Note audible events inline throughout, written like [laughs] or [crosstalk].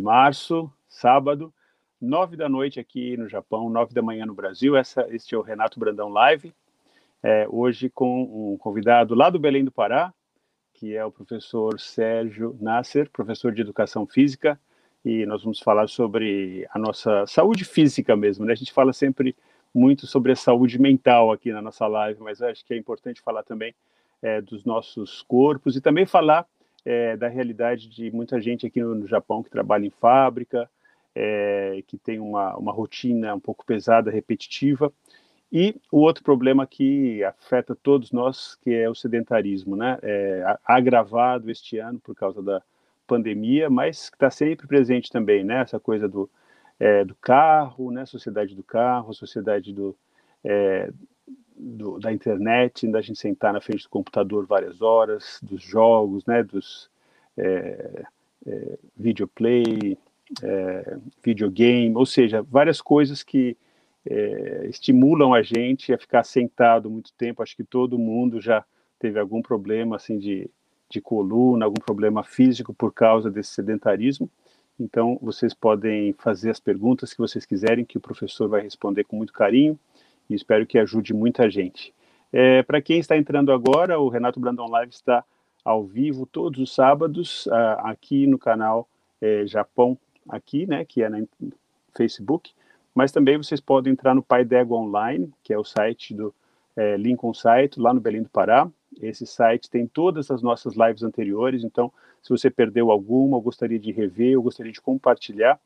de março, sábado, nove da noite aqui no Japão, nove da manhã no Brasil. Essa, este é o Renato Brandão Live. É, hoje com um convidado lá do Belém do Pará, que é o professor Sérgio Nasser, professor de Educação Física, e nós vamos falar sobre a nossa saúde física mesmo, né? A gente fala sempre muito sobre a saúde mental aqui na nossa live, mas acho que é importante falar também é, dos nossos corpos e também falar é, da realidade de muita gente aqui no, no Japão que trabalha em fábrica, é, que tem uma, uma rotina um pouco pesada, repetitiva, e o outro problema que afeta todos nós, que é o sedentarismo, né? É, agravado este ano por causa da pandemia, mas que está sempre presente também, né? Essa coisa do, é, do carro, né? Sociedade do carro, sociedade do, é, do, da internet, da gente sentar na frente do computador várias horas, dos jogos, né? Dos é, é videoplay, é, videogame, ou seja, várias coisas que é, estimulam a gente a ficar sentado muito tempo. Acho que todo mundo já teve algum problema assim de, de coluna, algum problema físico por causa desse sedentarismo. Então, vocês podem fazer as perguntas que vocês quiserem, que o professor vai responder com muito carinho e espero que ajude muita gente. É, Para quem está entrando agora, o Renato Brandon Live está ao vivo todos os sábados aqui no canal é, Japão, aqui, né, que é no Facebook mas também vocês podem entrar no Pai D'Égua Online, que é o site do é, Lincoln Site, lá no Belém do Pará. Esse site tem todas as nossas lives anteriores, então, se você perdeu alguma, ou gostaria de rever, ou gostaria de compartilhar,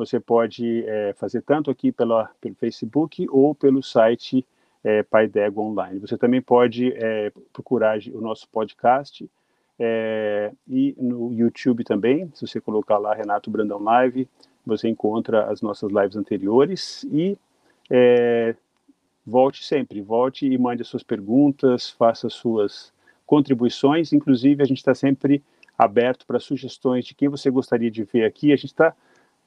você pode é, fazer tanto aqui pela, pelo Facebook ou pelo site é, Pai D'Égua Online. Você também pode é, procurar o nosso podcast é, e no YouTube também, se você colocar lá Renato Brandão Live, você encontra as nossas lives anteriores e é, volte sempre, volte e mande as suas perguntas, faça suas contribuições. Inclusive, a gente está sempre aberto para sugestões de quem você gostaria de ver aqui. A gente está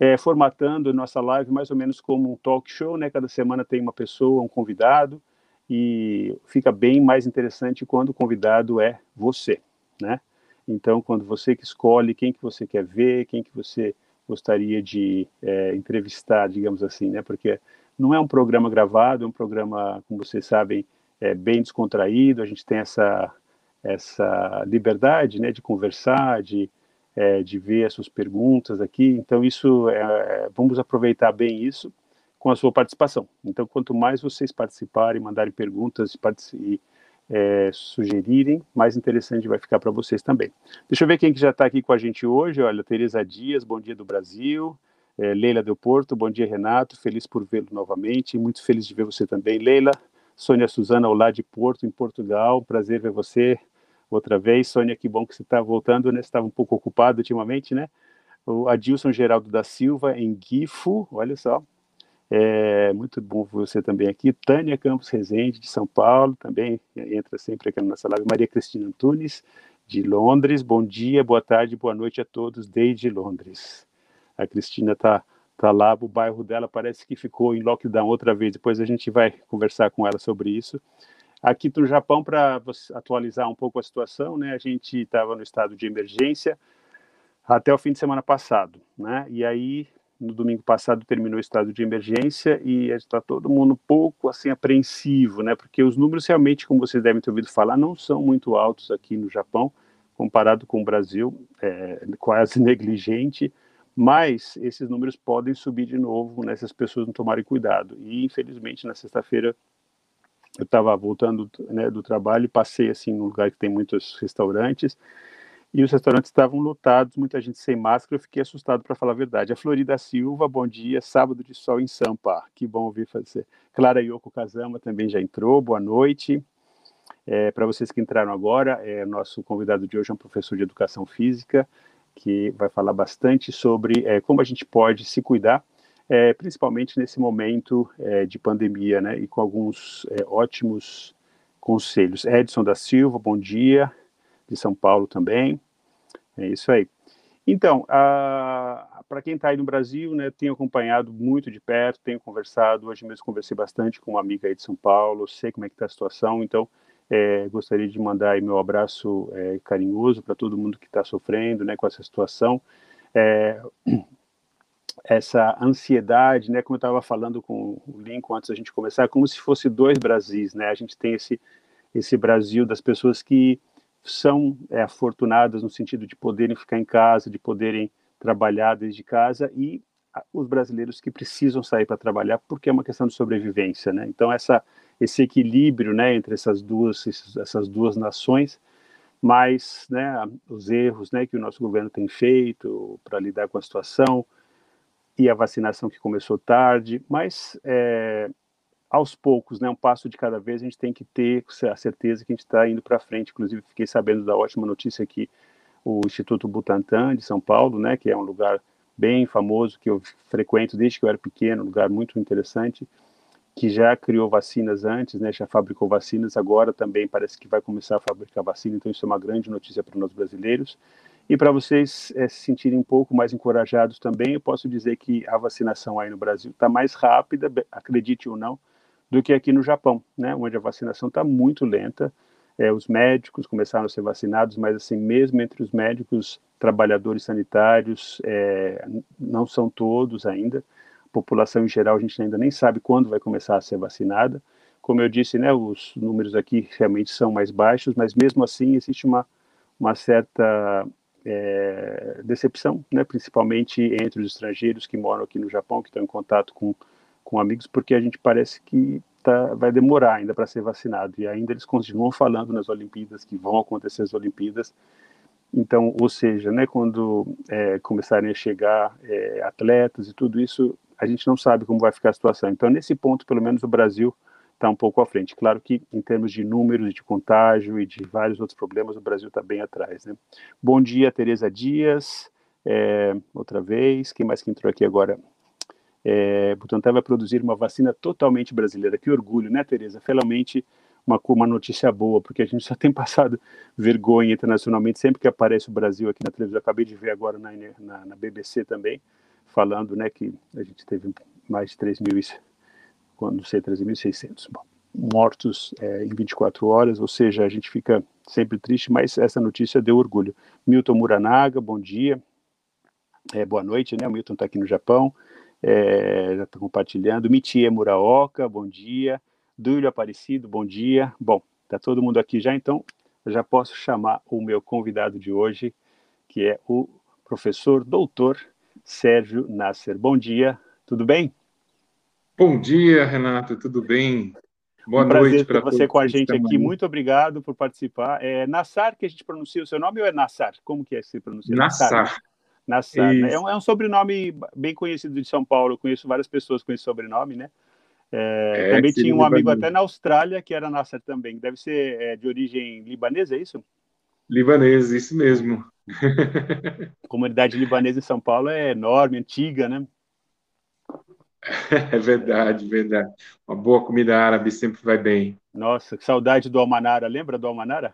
é, formatando nossa live mais ou menos como um talk show, né? Cada semana tem uma pessoa, um convidado, e fica bem mais interessante quando o convidado é você, né? Então, quando você que escolhe quem que você quer ver, quem que você gostaria de é, entrevistar, digamos assim, né? Porque não é um programa gravado, é um programa, como vocês sabem, é bem descontraído. A gente tem essa essa liberdade, né, de conversar, de é, de ver as suas perguntas aqui. Então isso, é, vamos aproveitar bem isso com a sua participação. Então quanto mais vocês participarem, mandarem perguntas e é, sugerirem, mais interessante vai ficar para vocês também. Deixa eu ver quem que já está aqui com a gente hoje. Olha, Tereza Dias, bom dia do Brasil. É, Leila Del Porto, bom dia, Renato. Feliz por vê-lo novamente. Muito feliz de ver você também, Leila. Sônia Suzana, olá de Porto, em Portugal. Prazer ver você outra vez. Sônia, que bom que você está voltando, né? Você estava um pouco ocupado ultimamente, né? O Adilson Geraldo da Silva, em Gifo, olha só. É muito bom você também aqui. Tânia Campos Rezende, de São Paulo, também entra sempre aqui na nossa live. Maria Cristina Antunes, de Londres. Bom dia, boa tarde, boa noite a todos desde Londres. A Cristina está tá lá, o bairro dela parece que ficou em lockdown outra vez. Depois a gente vai conversar com ela sobre isso. Aqui no Japão, para atualizar um pouco a situação, né, a gente estava no estado de emergência até o fim de semana passado, né? E aí no domingo passado terminou o estado de emergência e está todo mundo um pouco assim apreensivo, né? Porque os números realmente, como vocês devem ter ouvido falar, não são muito altos aqui no Japão, comparado com o Brasil, é quase [laughs] negligente. Mas esses números podem subir de novo, né? Se as pessoas não tomarem cuidado. E infelizmente na sexta-feira eu estava voltando né, do trabalho e passei assim num lugar que tem muitos restaurantes e os restaurantes estavam lotados, muita gente sem máscara, eu fiquei assustado para falar a verdade. A Florida Silva, bom dia, sábado de sol em Sampa, que bom ouvir fazer. Clara Yoko Kazama também já entrou, boa noite. É, para vocês que entraram agora, é, nosso convidado de hoje é um professor de educação física, que vai falar bastante sobre é, como a gente pode se cuidar, é, principalmente nesse momento é, de pandemia, né, e com alguns é, ótimos conselhos. Edson da Silva, bom dia de São Paulo também. É isso aí. Então, para quem está aí no Brasil, né, tenho acompanhado muito de perto, tenho conversado, hoje mesmo conversei bastante com uma amiga aí de São Paulo, sei como é que está a situação, então é, gostaria de mandar meu abraço é, carinhoso para todo mundo que está sofrendo né, com essa situação. É, essa ansiedade, né, como eu estava falando com o Lincoln antes da gente começar, como se fosse dois Brasis, né? A gente tem esse esse Brasil das pessoas que são é, afortunadas no sentido de poderem ficar em casa, de poderem trabalhar desde casa e os brasileiros que precisam sair para trabalhar porque é uma questão de sobrevivência, né? Então essa esse equilíbrio, né, entre essas duas essas duas nações, mas, né, os erros, né, que o nosso governo tem feito para lidar com a situação, e a vacinação que começou tarde, mas é, aos poucos, né, um passo de cada vez, a gente tem que ter a certeza que a gente está indo para frente. Inclusive, fiquei sabendo da ótima notícia que o Instituto Butantan de São Paulo, né, que é um lugar bem famoso que eu frequento desde que eu era pequeno, um lugar muito interessante, que já criou vacinas antes, né, já fabricou vacinas, agora também parece que vai começar a fabricar vacina, então isso é uma grande notícia para nós brasileiros. E para vocês é, se sentirem um pouco mais encorajados também, eu posso dizer que a vacinação aí no Brasil está mais rápida, acredite ou não, do que aqui no Japão, né, onde a vacinação está muito lenta. É, os médicos começaram a ser vacinados, mas assim mesmo entre os médicos, trabalhadores sanitários, é, não são todos ainda. A população em geral a gente ainda nem sabe quando vai começar a ser vacinada. Como eu disse, né, os números aqui realmente são mais baixos, mas mesmo assim existe uma uma certa é, decepção, né, principalmente entre os estrangeiros que moram aqui no Japão, que estão em contato com, com amigos, porque a gente parece que tá, vai demorar ainda para ser vacinado. E ainda eles continuam falando nas Olimpíadas que vão acontecer as Olimpíadas. Então, ou seja, né, quando é, começarem a chegar é, atletas e tudo isso, a gente não sabe como vai ficar a situação. Então, nesse ponto, pelo menos o Brasil está um pouco à frente. Claro que em termos de números de contágio e de vários outros problemas, o Brasil está bem atrás. Né? Bom dia, Tereza Dias, é, outra vez. Quem mais que entrou aqui agora? É, Butantan vai produzir uma vacina totalmente brasileira. Que orgulho, né, Tereza? Finalmente uma, uma notícia boa, porque a gente só tem [laughs] passado vergonha internacionalmente sempre que aparece o Brasil aqui na televisão. Acabei de ver agora na, na, na BBC também, falando né, que a gente teve mais de 3 mil quando sei, 13.600 mortos é, em 24 horas, ou seja, a gente fica sempre triste, mas essa notícia deu orgulho. Milton Muranaga, bom dia, é, boa noite, né? O Milton está aqui no Japão, é, já está compartilhando. Mitie Muraoka, bom dia. Dúlio Aparecido, bom dia. Bom, está todo mundo aqui já, então já posso chamar o meu convidado de hoje, que é o professor doutor Sérgio Nasser. Bom dia, tudo bem? Bom dia, Renato, tudo bem? Boa um noite para você com a gente aqui. Muito obrigado por participar. É Nassar que a gente pronuncia o seu nome ou é Nassar? Como que é que se pronuncia? Nassar. Nassar. Né? É, um, é, um, sobrenome bem conhecido de São Paulo. Eu conheço várias pessoas com esse sobrenome, né? É, é, também tinha um amigo até na Austrália que era Nassar também. Deve ser é, de origem libanesa, é isso? Libanesa, isso mesmo. A [laughs] comunidade libanesa em São Paulo é enorme, antiga, né? [laughs] É verdade, verdade. Uma boa comida árabe sempre vai bem. Nossa, que saudade do Almanara. Lembra do Almanara?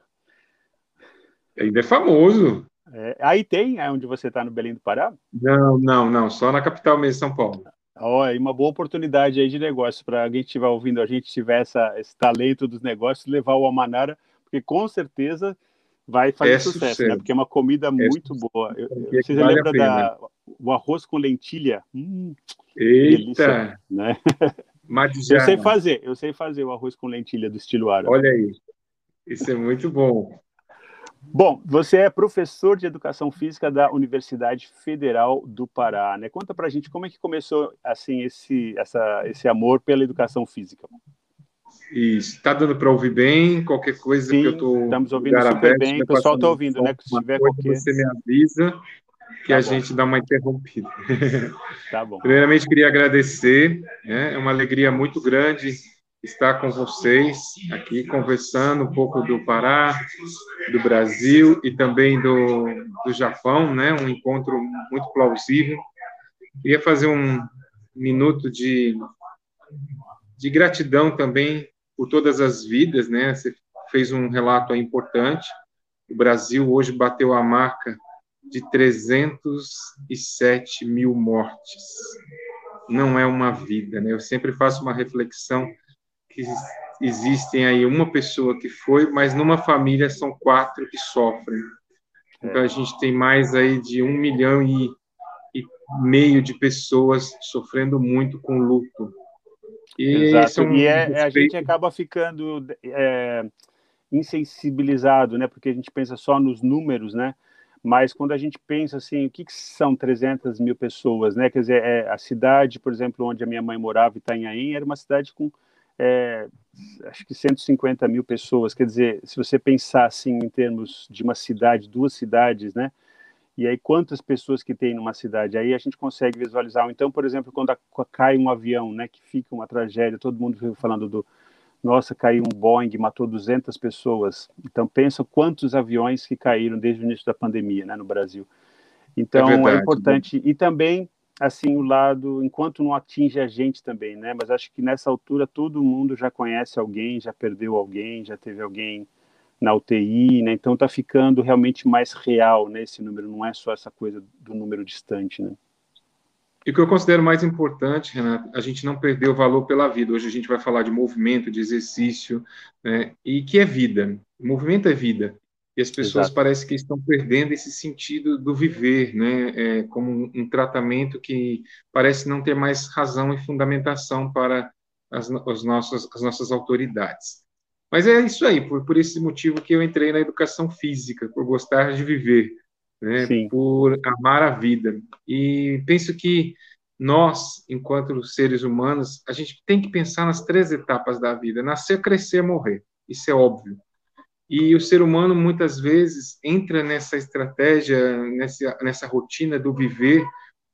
Ainda é famoso. É, aí tem, é onde você está no Belém do Pará? Não, não, não. Só na capital mesmo, São Paulo. Olha, uma boa oportunidade aí de negócio para alguém que estiver ouvindo a gente, tiver essa, esse talento dos negócios, levar o Almanara, porque com certeza vai fazer é sucesso, sucesso, né? Porque é uma comida é muito sucesso. boa. Eu, você vale lembra da o arroz com lentilha? Hum, Eita! Delícia, né? [laughs] eu sei fazer, eu sei fazer o arroz com lentilha do estilo árabe. Olha aí, isso é muito bom. Bom, você é professor de educação física da Universidade Federal do Pará, né? Conta pra gente como é que começou assim esse essa, esse amor pela educação física. Isso, está dando para ouvir bem? Qualquer coisa Sim, que eu estou. Estamos ouvindo super aberto, bem, o pessoal está ouvindo, né? Se tiver qualquer. Você me avisa que tá a bom. gente dá uma interrompida. [laughs] Tá bom. Primeiramente, queria agradecer, né? é uma alegria muito grande estar com vocês aqui conversando um pouco do Pará, do Brasil e também do, do Japão, né? um encontro muito plausível. Queria fazer um minuto de, de gratidão também por todas as vidas, né? Você fez um relato importante. O Brasil hoje bateu a marca de 307 mil mortes. Não é uma vida, né? Eu sempre faço uma reflexão que existem aí uma pessoa que foi, mas numa família são quatro que sofrem. Então a gente tem mais aí de um milhão e, e meio de pessoas sofrendo muito com luto. E, Exato. É um e é, a gente acaba ficando é, insensibilizado, né? Porque a gente pensa só nos números, né? Mas quando a gente pensa assim, o que, que são 300 mil pessoas, né? Quer dizer, é, a cidade, por exemplo, onde a minha mãe morava, Itanhaém, era uma cidade com é, acho que 150 mil pessoas. Quer dizer, se você pensar assim em termos de uma cidade, duas cidades, né? E aí quantas pessoas que tem numa cidade? Aí a gente consegue visualizar. Então, por exemplo, quando a, cai um avião, né? Que fica uma tragédia, todo mundo falando do nossa, caiu um Boeing, matou 200 pessoas. Então, pensa quantos aviões que caíram desde o início da pandemia, né, no Brasil. Então, é, verdade, é importante. E também assim o lado, enquanto não atinge a gente também, né? Mas acho que nessa altura todo mundo já conhece alguém, já perdeu alguém, já teve alguém na UTI, né? Então tá ficando realmente mais real, né? Esse número não é só essa coisa do número distante, né? E o que eu considero mais importante, Renato, a gente não perder o valor pela vida. Hoje a gente vai falar de movimento, de exercício, né? E que é vida. O movimento é vida. E as pessoas Exato. parecem que estão perdendo esse sentido do viver, né? É, como um, um, tratamento que parece não ter mais razão e fundamentação para as, as, nossas, as nossas autoridades. Mas é isso aí, por, por esse motivo que eu entrei na educação física, por gostar de viver, né? por amar a vida. E penso que nós, enquanto seres humanos, a gente tem que pensar nas três etapas da vida: nascer, crescer, morrer. Isso é óbvio. E o ser humano muitas vezes entra nessa estratégia, nessa, nessa rotina do viver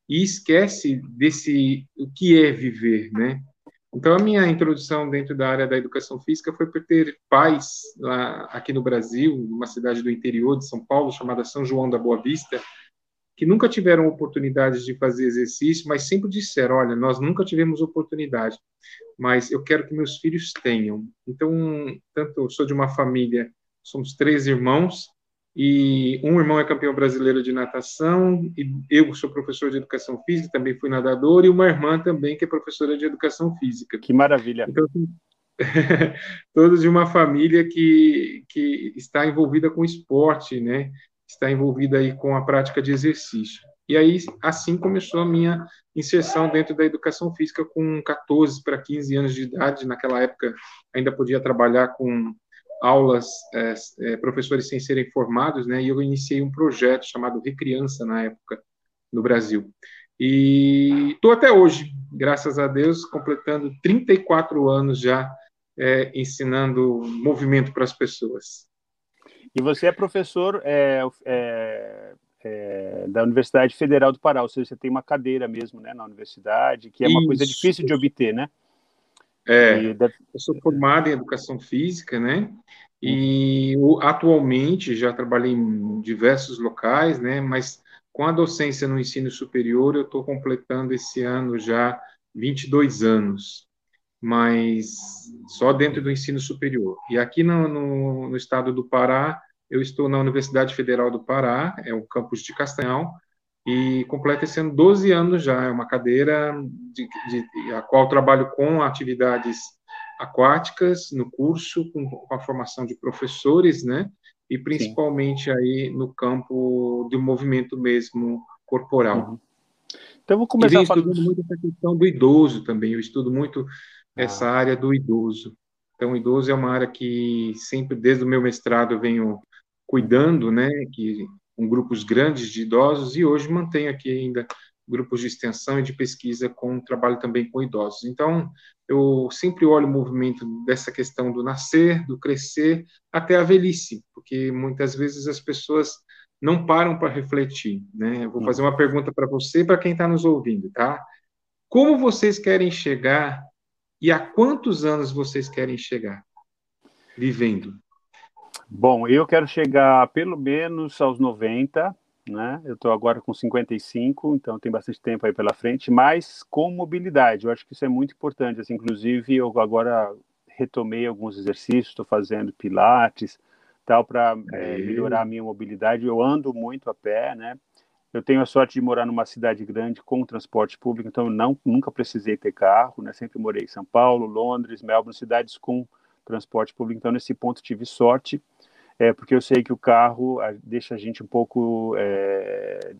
e esquece desse o que é viver, né? Então a minha introdução dentro da área da educação física foi por ter pais lá aqui no Brasil, numa cidade do interior de São Paulo chamada São João da Boa Vista, que nunca tiveram oportunidade de fazer exercício, mas sempre disseram: olha, nós nunca tivemos oportunidade, mas eu quero que meus filhos tenham. Então, tanto eu sou de uma família somos três irmãos, e um irmão é campeão brasileiro de natação, e eu sou professor de educação física, também fui nadador, e uma irmã também que é professora de educação física. Que maravilha! Então, assim, [laughs] todos de uma família que, que está envolvida com esporte, né? Está envolvida aí com a prática de exercício. E aí, assim começou a minha inserção dentro da educação física com 14 para 15 anos de idade. Naquela época, ainda podia trabalhar com aulas, é, é, professores sem serem formados, né? E eu iniciei um projeto chamado Recriança na época no Brasil. E estou até hoje, graças a Deus, completando 34 anos já é, ensinando movimento para as pessoas. E você é professor é, é, é, da Universidade Federal do Pará, ou seja, você tem uma cadeira mesmo né, na universidade, que é uma Isso. coisa difícil de obter, né? É, eu sou formado em educação física, né? E atualmente já trabalhei em diversos locais, né? Mas com a docência no ensino superior, eu estou completando esse ano já 22 anos, mas só dentro do ensino superior. E aqui no, no, no estado do Pará, eu estou na Universidade Federal do Pará, é o campus de Castanhal, e completa esse ano 12 anos já. É uma cadeira de, de, a qual trabalho com atividades aquáticas no curso, com, com a formação de professores, né? E principalmente Sim. aí no campo do movimento mesmo corporal. Uhum. Então vou começar e falando muito essa questão do idoso também. Eu estudo muito ah. essa área do idoso. Então, o idoso é uma área que sempre, desde o meu mestrado, eu venho cuidando, né? Que com grupos grandes de idosos e hoje mantém aqui ainda grupos de extensão e de pesquisa com trabalho também com idosos. Então, eu sempre olho o movimento dessa questão do nascer, do crescer, até a velhice, porque muitas vezes as pessoas não param para refletir. Né? Eu vou fazer uma pergunta para você e para quem está nos ouvindo, tá? Como vocês querem chegar e há quantos anos vocês querem chegar vivendo? Bom, eu quero chegar pelo menos aos 90, né? Eu estou agora com 55, então tem bastante tempo aí pela frente, mas com mobilidade. Eu acho que isso é muito importante. Assim, inclusive, eu agora retomei alguns exercícios, estou fazendo pilates, tal, para é, melhorar a minha mobilidade. Eu ando muito a pé, né? Eu tenho a sorte de morar numa cidade grande com transporte público, então eu não, nunca precisei ter carro, né? Sempre morei em São Paulo, Londres, Melbourne, cidades com transporte público. Então, nesse ponto, tive sorte é, porque eu sei que o carro deixa a gente um pouco é,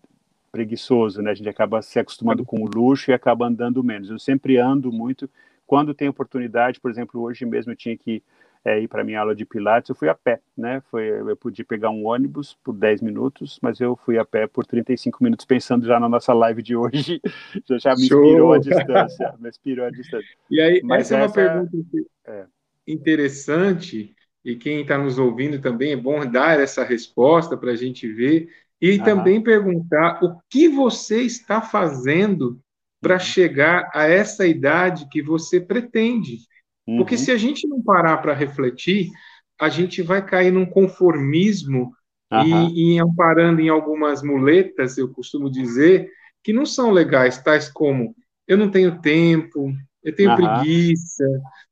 preguiçoso, né? A gente acaba se acostumando com o luxo e acaba andando menos. Eu sempre ando muito quando tem oportunidade, por exemplo, hoje mesmo eu tinha que é, ir para minha aula de pilates, eu fui a pé, né? Foi, eu podia pegar um ônibus por 10 minutos, mas eu fui a pé por 35 minutos, pensando já na nossa live de hoje, [laughs] já, já me inspirou a distância, me inspirou a distância. E aí, mas essa é uma pergunta é. Interessante, e quem está nos ouvindo também é bom dar essa resposta para a gente ver, e também perguntar o que você está fazendo para uhum. chegar a essa idade que você pretende. Uhum. Porque se a gente não parar para refletir, a gente vai cair num conformismo uhum. e, e amparando em algumas muletas, eu costumo dizer, que não são legais, tais como eu não tenho tempo, eu tenho uhum. preguiça.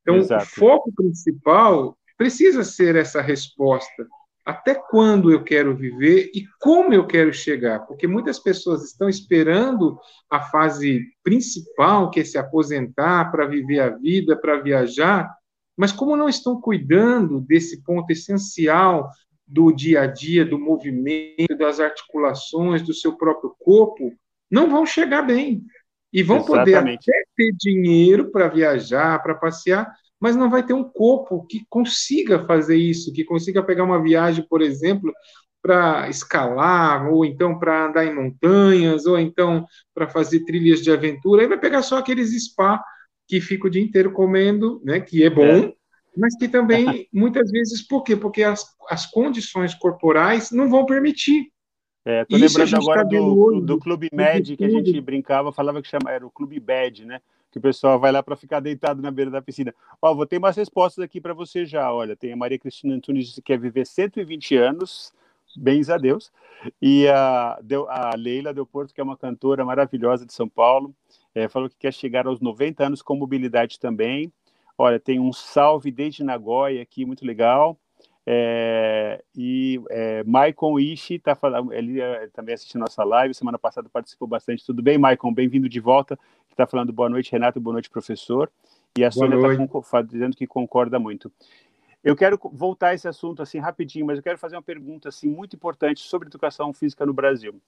Então, Exato. o foco principal precisa ser essa resposta até quando eu quero viver e como eu quero chegar, porque muitas pessoas estão esperando a fase principal, que é se aposentar para viver a vida, para viajar, mas como não estão cuidando desse ponto essencial do dia a dia, do movimento, das articulações, do seu próprio corpo, não vão chegar bem. E vão Exatamente. poder até ter dinheiro para viajar, para passear, mas não vai ter um corpo que consiga fazer isso, que consiga pegar uma viagem, por exemplo, para escalar, ou então para andar em montanhas, ou então para fazer trilhas de aventura, aí vai pegar só aqueles spa que fica o dia inteiro comendo, né, que é bom, é. mas que também, [laughs] muitas vezes, por quê? Porque as, as condições corporais não vão permitir. É, tô Isso lembrando agora tá do, do Clube Med, que a gente brincava, falava que chama, era o Clube Bad, né? que o pessoal vai lá para ficar deitado na beira da piscina. Ó, vou ter umas respostas aqui para você já. Olha, tem a Maria Cristina Antunes que quer viver 120 anos, bens a Deus, e a, a Leila Del Porto, que é uma cantora maravilhosa de São Paulo, é, falou que quer chegar aos 90 anos com mobilidade também. Olha, tem um salve desde Nagoya aqui, muito legal. É, e é, Maicon Ishi está falando, ele é, também assiste nossa live, semana passada participou bastante. Tudo bem, Maicon? Bem-vindo de volta. Está falando boa noite, Renato, boa noite, professor. E a Sônia está dizendo que concorda muito. Eu quero voltar a esse assunto assim rapidinho, mas eu quero fazer uma pergunta assim muito importante sobre educação física no Brasil.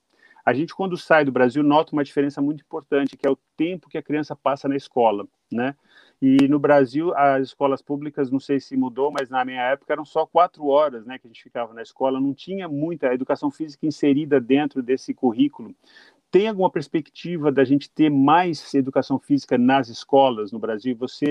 A gente quando sai do Brasil nota uma diferença muito importante, que é o tempo que a criança passa na escola, né? E no Brasil, as escolas públicas, não sei se mudou, mas na minha época eram só quatro horas né, que a gente ficava na escola, não tinha muita educação física inserida dentro desse currículo. Tem alguma perspectiva da gente ter mais educação física nas escolas no Brasil? Você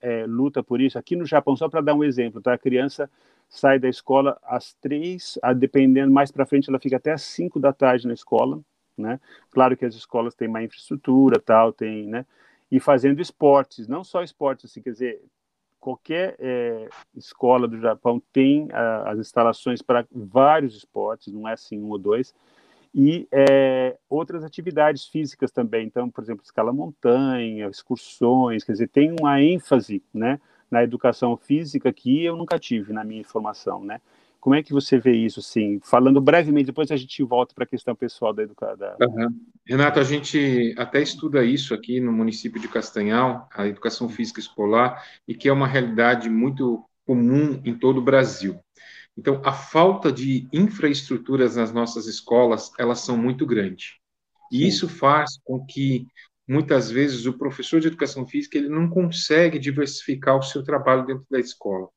é, luta por isso? Aqui no Japão, só para dar um exemplo, tá? a criança sai da escola às três, dependendo mais para frente, ela fica até às cinco da tarde na escola. Né? Claro que as escolas têm mais infraestrutura, tal, tem, né? E fazendo esportes, não só esportes, assim, quer dizer, qualquer é, escola do Japão tem a, as instalações para vários esportes, não é assim um ou dois, e é, outras atividades físicas também, então, por exemplo, escala montanha, excursões, quer dizer, tem uma ênfase, né, na educação física que eu nunca tive na minha formação, né, como é que você vê isso, assim, falando brevemente, depois a gente volta para a questão pessoal da educação. Uhum. Renato, a gente até estuda isso aqui no município de Castanhal, a educação física escolar, e que é uma realidade muito comum em todo o Brasil. Então, a falta de infraestruturas nas nossas escolas, elas são muito grandes. E Sim. isso faz com que muitas vezes o professor de educação física ele não consegue diversificar o seu trabalho dentro da escola.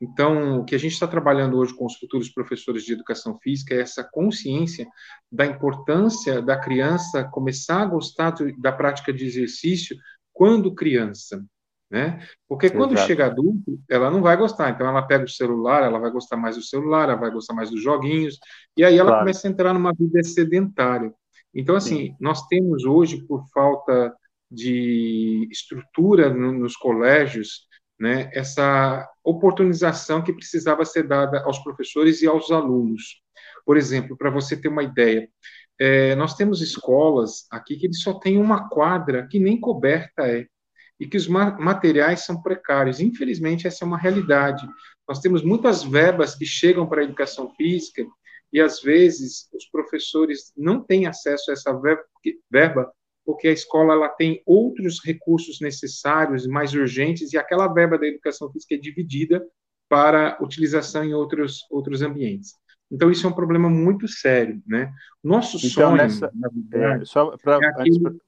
Então, o que a gente está trabalhando hoje com os futuros professores de educação física é essa consciência da importância da criança começar a gostar da prática de exercício quando criança, né? Porque quando chega adulto, ela não vai gostar. Então, ela pega o celular, ela vai gostar mais do celular, ela vai gostar mais dos joguinhos, e aí ela claro. começa a entrar numa vida sedentária. Então, assim, Sim. nós temos hoje, por falta de estrutura no, nos colégios, né, essa oportunização que precisava ser dada aos professores e aos alunos. Por exemplo, para você ter uma ideia, é, nós temos escolas aqui que só tem uma quadra que nem coberta é, e que os ma materiais são precários. Infelizmente, essa é uma realidade. Nós temos muitas verbas que chegam para a educação física e, às vezes, os professores não têm acesso a essa verba porque a escola ela tem outros recursos necessários, mais urgentes, e aquela verba da educação física é dividida para utilização em outros, outros ambientes. Então, isso é um problema muito sério, né? Nosso então, sonho, nessa, na verdade, é, só para é aquele...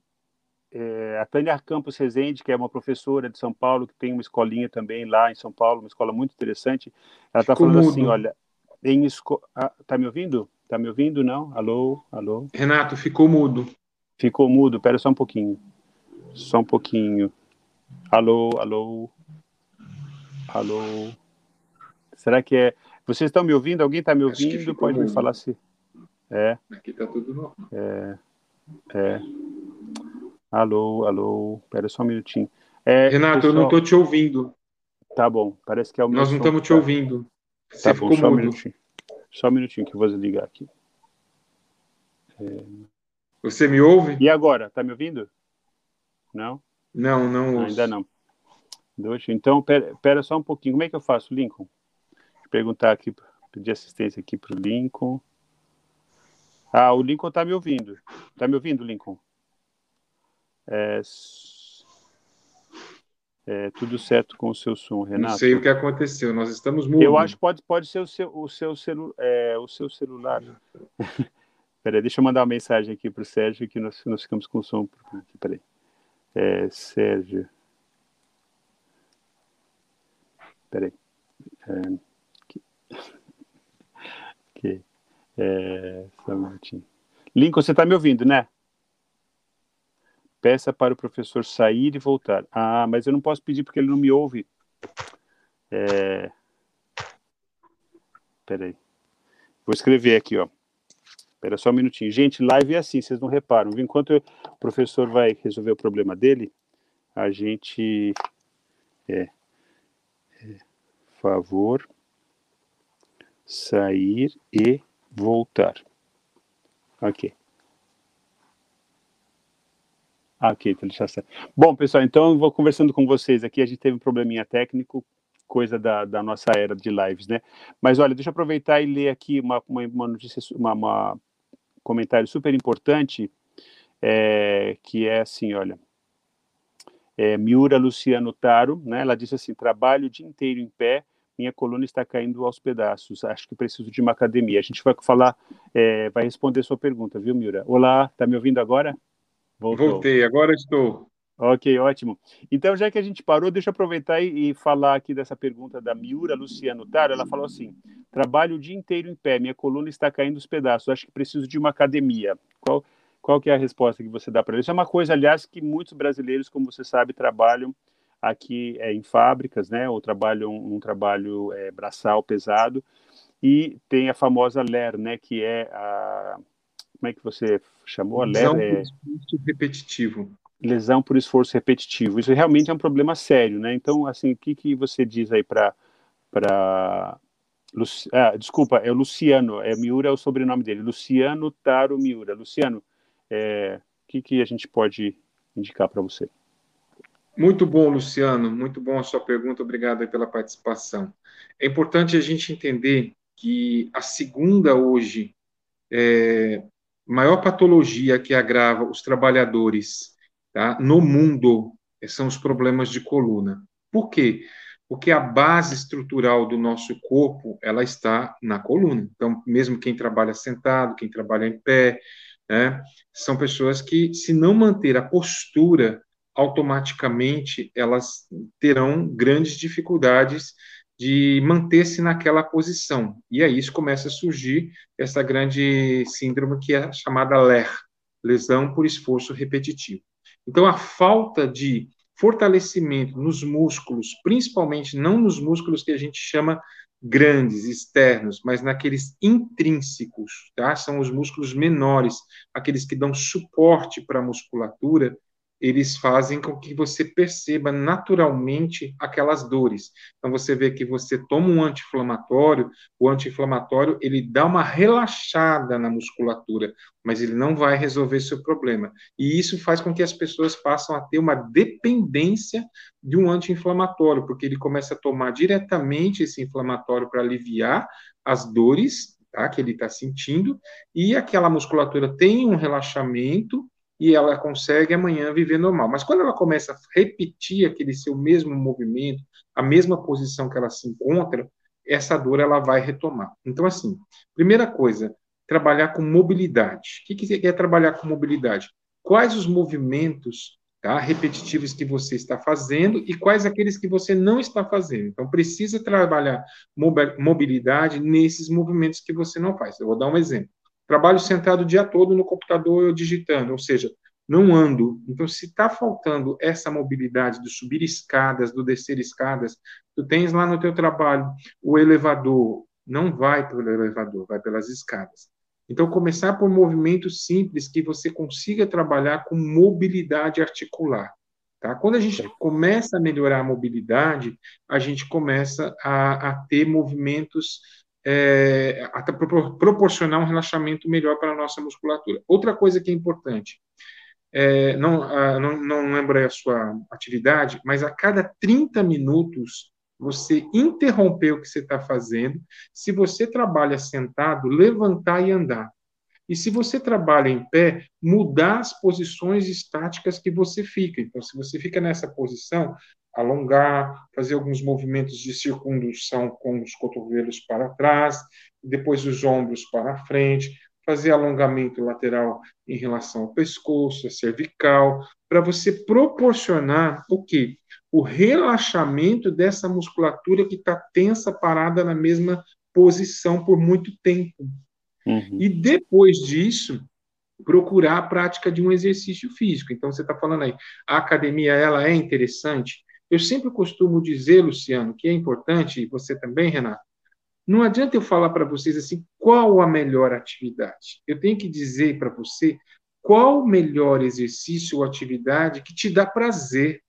é, a Tânia Campos Rezende, que é uma professora de São Paulo, que tem uma escolinha também lá em São Paulo, uma escola muito interessante, ela está falando assim, mudo. assim, olha, em esco... ah, tá me ouvindo? Tá me ouvindo, não? Alô, alô? Renato, ficou mudo. Ficou mudo, pera só um pouquinho. Só um pouquinho. Alô, alô. Alô. Será que é. Vocês estão me ouvindo? Alguém está me ouvindo? Pode me falar se. É. Aqui está tudo normal. É. É. Alô, alô. Espera só um minutinho. É, Renato, pessoal... eu não estou te ouvindo. Tá bom. Parece que é o meu. Nós não estamos te ouvindo. Você tá ficou bom, só mudo. um minutinho. Só um minutinho que eu vou desligar aqui. É... Você me ouve? E agora? Tá me ouvindo? Não? Não, não. Ainda não. Então, pera, pera, só um pouquinho. Como é que eu faço, Lincoln? Vou perguntar aqui, pedir assistência aqui para o Lincoln. Ah, o Lincoln está me ouvindo. Está me ouvindo, Lincoln? É, é, tudo certo com o seu som, Renato? Não sei o que aconteceu, nós estamos mudos. Eu acho que pode, pode ser o seu, o seu, celu, é, o seu celular. [laughs] peraí, deixa eu mandar uma mensagem aqui para o Sérgio, que nós, nós ficamos com o som. Peraí. É, Sérgio. Peraí. É, ok. É, só um minutinho. Lincoln, você está me ouvindo, né? Peça para o professor sair e voltar. Ah, mas eu não posso pedir porque ele não me ouve. É... Peraí. Vou escrever aqui, ó. Espera só um minutinho. Gente, live é assim, vocês não reparam. Enquanto o professor vai resolver o problema dele, a gente. É, é, favor sair e voltar. Ok. Ok, então já certo. Bom, pessoal, então eu vou conversando com vocês aqui. A gente teve um probleminha técnico, coisa da, da nossa era de lives, né? Mas olha, deixa eu aproveitar e ler aqui uma, uma, uma notícia, uma, uma comentário super importante, é, que é assim, olha, é, Miura Luciano Taro, né, ela disse assim, trabalho o dia inteiro em pé, minha coluna está caindo aos pedaços, acho que preciso de uma academia. A gente vai falar, é, vai responder sua pergunta, viu, Miura? Olá, tá me ouvindo agora? Voltou. Voltei, agora estou. Ok, ótimo. Então, já que a gente parou, deixa eu aproveitar e, e falar aqui dessa pergunta da Miura Luciano Taro. Ela falou assim: trabalho o dia inteiro em pé, minha coluna está caindo aos pedaços, acho que preciso de uma academia. Qual, qual que é a resposta que você dá para isso? É uma coisa, aliás, que muitos brasileiros, como você sabe, trabalham aqui é, em fábricas, né, ou trabalham um trabalho é, braçal pesado, e tem a famosa LER, né, que é a... Como é que você chamou a LER? É... repetitivo lesão por esforço repetitivo. Isso realmente é um problema sério, né? Então, assim, o que, que você diz aí para para ah, desculpa, é o Luciano, é Miura é o sobrenome dele, Luciano Taro Miura. Luciano, é, o que, que a gente pode indicar para você? Muito bom, Luciano, muito bom a sua pergunta, obrigado pela participação. É importante a gente entender que a segunda hoje é, maior patologia que agrava os trabalhadores tá? no mundo são os problemas de coluna. Por quê? Porque a base estrutural do nosso corpo, ela está na coluna. Então, mesmo quem trabalha sentado, quem trabalha em pé, né, são pessoas que, se não manter a postura, automaticamente elas terão grandes dificuldades de manter-se naquela posição. E aí isso começa a surgir essa grande síndrome que é chamada LER, lesão por esforço repetitivo. Então, a falta de fortalecimento nos músculos, principalmente não nos músculos que a gente chama grandes, externos, mas naqueles intrínsecos, tá? São os músculos menores, aqueles que dão suporte para a musculatura, eles fazem com que você perceba naturalmente aquelas dores. Então você vê que você toma um anti-inflamatório, o anti-inflamatório ele dá uma relaxada na musculatura, mas ele não vai resolver seu problema. E isso faz com que as pessoas passem a ter uma dependência de um anti-inflamatório, porque ele começa a tomar diretamente esse inflamatório para aliviar as dores tá, que ele está sentindo, e aquela musculatura tem um relaxamento e ela consegue amanhã viver normal. Mas quando ela começa a repetir aquele seu mesmo movimento, a mesma posição que ela se encontra, essa dor ela vai retomar. Então, assim, primeira coisa, trabalhar com mobilidade. O que, é trabalhar com mobilidade? Quais os movimentos tá, repetitivos que você está fazendo e quais aqueles que você não está fazendo. Então, precisa trabalhar mobilidade nesses movimentos que você não faz. Eu vou dar um exemplo. Trabalho sentado o dia todo no computador digitando, ou seja, não ando. Então, se está faltando essa mobilidade do subir escadas, do descer escadas, tu tens lá no teu trabalho o elevador, não vai pelo elevador, vai pelas escadas. Então, começar por movimentos simples que você consiga trabalhar com mobilidade articular. Tá? Quando a gente começa a melhorar a mobilidade, a gente começa a, a ter movimentos, é, a proporcionar um relaxamento melhor para a nossa musculatura. Outra coisa que é importante, é, não, não, não lembro a sua atividade, mas a cada 30 minutos você interromper o que você está fazendo. Se você trabalha sentado, levantar e andar. E se você trabalha em pé, mudar as posições estáticas que você fica. Então, se você fica nessa posição, alongar, fazer alguns movimentos de circundução com os cotovelos para trás, depois os ombros para frente, fazer alongamento lateral em relação ao pescoço, a cervical, para você proporcionar o quê? O relaxamento dessa musculatura que está tensa, parada na mesma posição por muito tempo. Uhum. E depois disso, procurar a prática de um exercício físico. Então, você está falando aí, a academia ela é interessante. Eu sempre costumo dizer, Luciano, que é importante, e você também, Renato, não adianta eu falar para vocês assim qual a melhor atividade. Eu tenho que dizer para você qual o melhor exercício ou atividade que te dá prazer.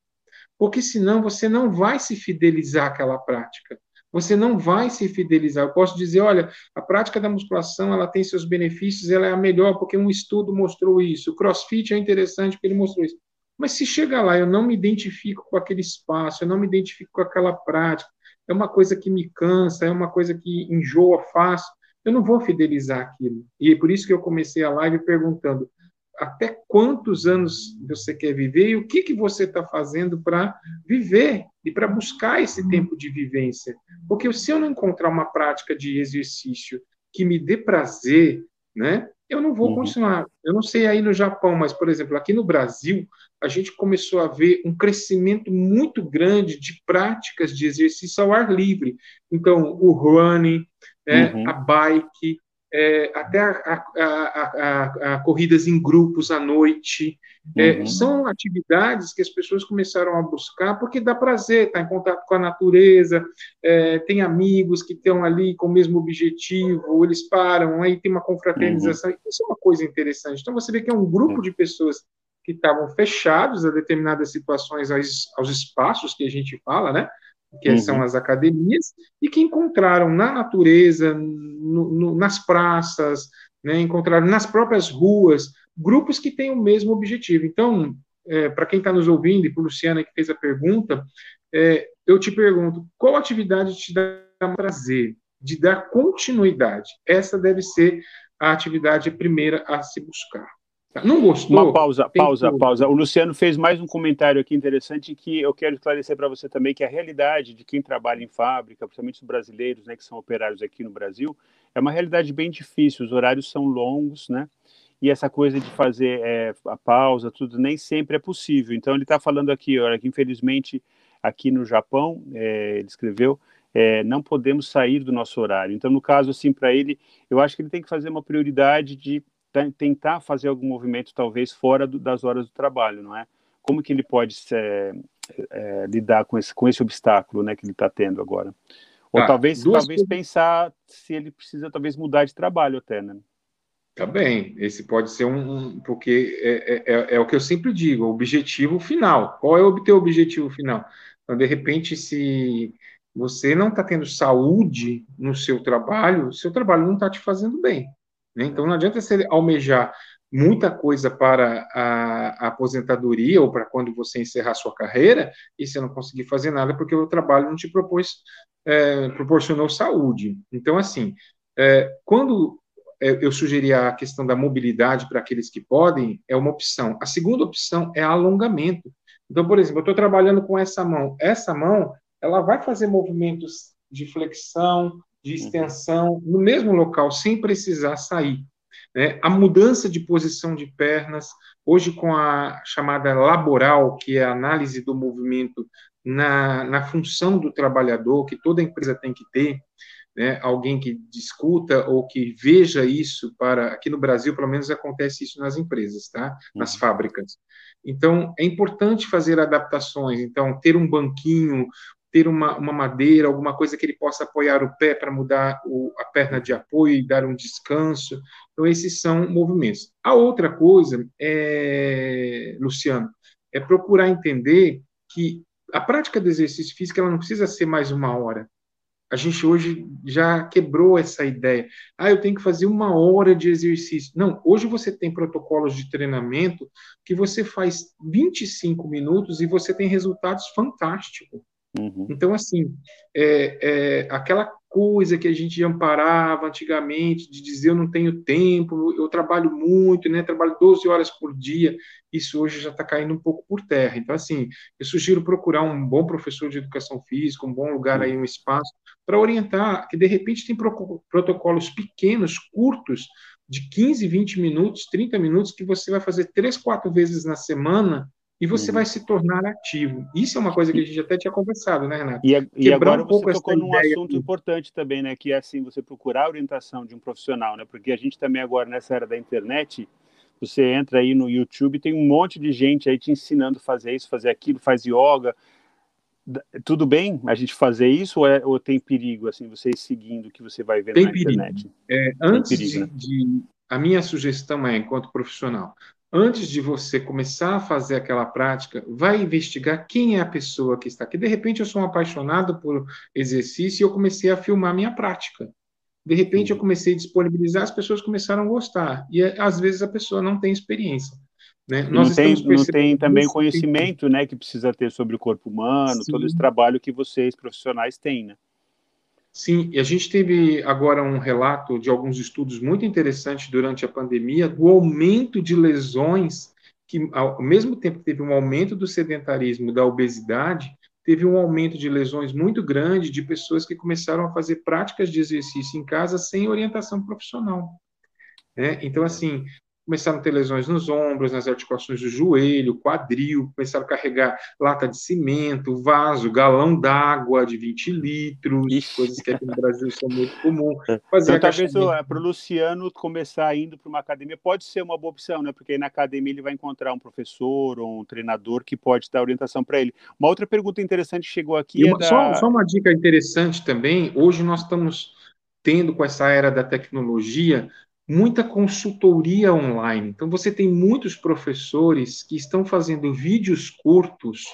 Porque senão você não vai se fidelizar àquela prática. Você não vai se fidelizar. Eu posso dizer, olha, a prática da musculação ela tem seus benefícios, ela é a melhor porque um estudo mostrou isso. O CrossFit é interessante porque ele mostrou isso. Mas se chega lá, eu não me identifico com aquele espaço, eu não me identifico com aquela prática, é uma coisa que me cansa, é uma coisa que enjoa fácil, eu não vou fidelizar aquilo. E é por isso que eu comecei a live perguntando até quantos anos você quer viver e o que, que você está fazendo para viver e para buscar esse tempo de vivência. Porque se eu não encontrar uma prática de exercício que me dê prazer, né, eu não vou uhum. continuar. Eu não sei aí no Japão, mas, por exemplo, aqui no Brasil, a gente começou a ver um crescimento muito grande de práticas de exercício ao ar livre. Então, o running, né, uhum. a bike, é, até a, a, a, corridas em grupos à noite. É, uhum. São atividades que as pessoas começaram a buscar porque dá prazer estar em contato com a natureza, é, tem amigos que estão ali com o mesmo objetivo, eles param, aí tem uma confraternização. Uhum. Isso é uma coisa interessante. Então, você vê que é um grupo de pessoas que estavam fechados a determinadas situações, aos, aos espaços que a gente fala, né? Que uhum. são as academias, e que encontraram na natureza, no, no, nas praças, né, encontraram nas próprias ruas grupos que têm o mesmo objetivo. Então, é, para quem está nos ouvindo, e para Luciana que fez a pergunta, é, eu te pergunto, qual atividade te dá prazer, de dar continuidade? Essa deve ser a atividade primeira a se buscar. Não gostou? Uma pausa, pausa, pausa. O Luciano fez mais um comentário aqui interessante que eu quero esclarecer para você também que a realidade de quem trabalha em fábrica, principalmente os brasileiros, né, que são operários aqui no Brasil, é uma realidade bem difícil. Os horários são longos, né? E essa coisa de fazer é, a pausa, tudo, nem sempre é possível. Então ele está falando aqui, olha, que infelizmente aqui no Japão, é, ele escreveu, é, não podemos sair do nosso horário. Então, no caso, assim, para ele, eu acho que ele tem que fazer uma prioridade de tentar fazer algum movimento talvez fora do, das horas do trabalho, não é? Como que ele pode é, é, lidar com esse, com esse obstáculo, né, que ele está tendo agora? Ou ah, talvez, talvez pensar se ele precisa talvez mudar de trabalho até, né? Tá bem, esse pode ser um, porque é, é, é, é, o que eu sempre digo, o objetivo final. Qual é o teu objetivo final? Então, de repente, se você não está tendo saúde no seu trabalho, seu trabalho não está te fazendo bem. Né? Então, não adianta você almejar muita coisa para a, a aposentadoria ou para quando você encerrar sua carreira e você não conseguir fazer nada porque o trabalho não te propôs, é, proporcionou saúde. Então, assim, é, quando é, eu sugeri a questão da mobilidade para aqueles que podem, é uma opção. A segunda opção é alongamento. Então, por exemplo, eu estou trabalhando com essa mão. Essa mão, ela vai fazer movimentos de flexão, de extensão, no mesmo local, sem precisar sair. Né? A mudança de posição de pernas, hoje com a chamada laboral, que é a análise do movimento na, na função do trabalhador, que toda empresa tem que ter, né? alguém que discuta ou que veja isso para aqui no Brasil pelo menos acontece isso nas empresas tá nas uhum. fábricas então é importante fazer adaptações então ter um banquinho ter uma, uma madeira, alguma coisa que ele possa apoiar o pé para mudar o, a perna de apoio e dar um descanso. Então, esses são movimentos. A outra coisa, é, Luciano, é procurar entender que a prática do exercício físico ela não precisa ser mais uma hora. A gente hoje já quebrou essa ideia. Ah, eu tenho que fazer uma hora de exercício. Não, hoje você tem protocolos de treinamento que você faz 25 minutos e você tem resultados fantásticos. Uhum. Então, assim, é, é, aquela coisa que a gente amparava antigamente, de dizer eu não tenho tempo, eu trabalho muito, né, trabalho 12 horas por dia, isso hoje já está caindo um pouco por terra. Então, assim, eu sugiro procurar um bom professor de educação física, um bom lugar aí, um espaço, para orientar, que de repente tem protocolos pequenos, curtos, de 15, 20 minutos, 30 minutos, que você vai fazer três, quatro vezes na semana, e você uhum. vai se tornar ativo. Isso é uma coisa que a gente até tinha conversado, né, Renato? E, e agora um você tocou num assunto aqui. importante também, né, que é assim, você procurar a orientação de um profissional, né, porque a gente também agora nessa era da internet, você entra aí no YouTube, tem um monte de gente aí te ensinando a fazer isso, fazer aquilo, faz yoga. Tudo bem a gente fazer isso ou, é, ou tem perigo, assim, você seguindo o que você vai ver tem na perigo. internet? É, antes perigo, de, né? de, a minha sugestão é, enquanto profissional, antes de você começar a fazer aquela prática, vai investigar quem é a pessoa que está aqui. De repente, eu sou um apaixonado por exercício e eu comecei a filmar minha prática. De repente, eu comecei a disponibilizar, as pessoas começaram a gostar. E às vezes a pessoa não tem experiência. Né? Não, tem, não tem também conhecimento né, que precisa ter sobre o corpo humano, Sim. todo esse trabalho que vocês, profissionais, têm. Né? Sim, e a gente teve agora um relato de alguns estudos muito interessantes durante a pandemia do aumento de lesões, que ao mesmo tempo que teve um aumento do sedentarismo, da obesidade, teve um aumento de lesões muito grande de pessoas que começaram a fazer práticas de exercício em casa sem orientação profissional. Né? Então, assim, começaram a ter lesões nos ombros, nas articulações do joelho, quadril, começaram a carregar lata de cimento, vaso, galão d'água de 20 litros, Ixi. coisas que aqui no Brasil são muito comuns. Fazer então, talvez para o Luciano começar indo para uma academia pode ser uma boa opção, né? Porque aí na academia ele vai encontrar um professor ou um treinador que pode dar orientação para ele. Uma outra pergunta interessante chegou aqui. É uma, da... só, só uma dica interessante também. Hoje nós estamos tendo com essa era da tecnologia muita consultoria online. Então, você tem muitos professores que estão fazendo vídeos curtos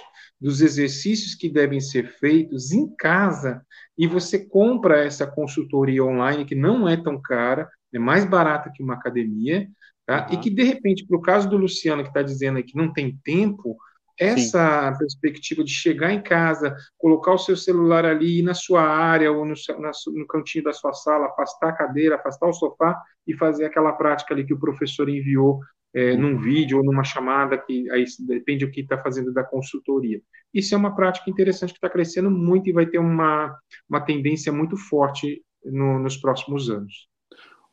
dos exercícios que devem ser feitos em casa e você compra essa consultoria online, que não é tão cara, é mais barata que uma academia, tá? Uhum. e que, de repente, para o caso do Luciano, que está dizendo que não tem tempo, essa Sim. perspectiva de chegar em casa, colocar o seu celular ali na sua área ou no, na, no cantinho da sua sala, afastar a cadeira, afastar o sofá e fazer aquela prática ali que o professor enviou é, num vídeo ou numa chamada, que aí depende do que está fazendo da consultoria. Isso é uma prática interessante que está crescendo muito e vai ter uma, uma tendência muito forte no, nos próximos anos.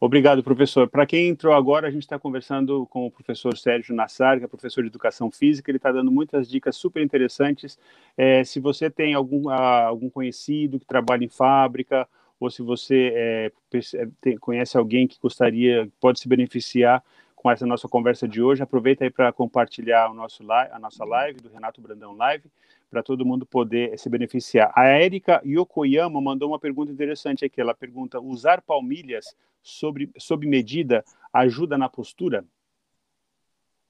Obrigado, professor. Para quem entrou agora, a gente está conversando com o professor Sérgio Nassar, que é professor de Educação Física. Ele está dando muitas dicas super interessantes. É, se você tem algum, ah, algum conhecido que trabalha em fábrica, ou se você é, é conhece alguém que gostaria, pode se beneficiar com essa nossa conversa de hoje, aproveita aí para compartilhar o nosso a nossa live, do Renato Brandão Live para todo mundo poder se beneficiar. A Érica Yokoyama mandou uma pergunta interessante aqui. Ela pergunta: usar palmilhas sobre, sob medida ajuda na postura?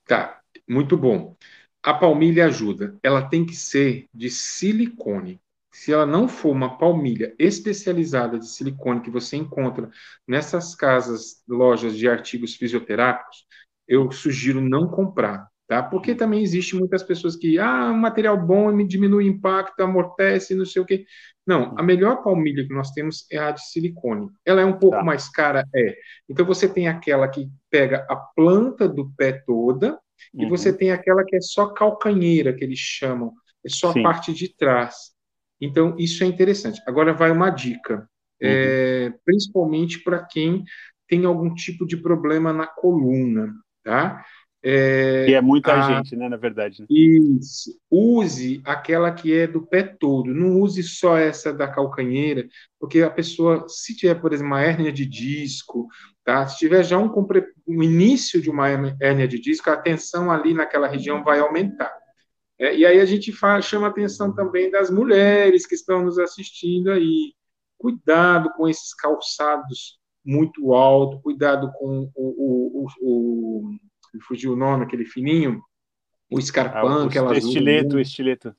Tá, muito bom. A palmilha ajuda. Ela tem que ser de silicone. Se ela não for uma palmilha especializada de silicone que você encontra nessas casas, lojas de artigos fisioterápicos, eu sugiro não comprar tá? Porque também existe muitas pessoas que, ah, material bom me diminui o impacto, amortece, não sei o quê. Não, a melhor palmilha que nós temos é a de silicone. Ela é um pouco tá. mais cara, é. Então você tem aquela que pega a planta do pé toda uhum. e você tem aquela que é só calcanheira, que eles chamam, é só Sim. a parte de trás. Então, isso é interessante. Agora vai uma dica, uhum. é, principalmente para quem tem algum tipo de problema na coluna, tá? É, que é muita a, gente, né, na verdade. Né? Isso. Use aquela que é do pé todo. Não use só essa da calcanheira, porque a pessoa, se tiver, por exemplo, uma hérnia de disco, tá? Se tiver já um, um início de uma hérnia de disco, a tensão ali naquela região vai aumentar. É, e aí a gente fala, chama a atenção também das mulheres que estão nos assistindo aí. Cuidado com esses calçados muito altos, cuidado com o, o, o, o me fugiu o nome, aquele fininho, o escarpão, ah, aquela estileto, estileto.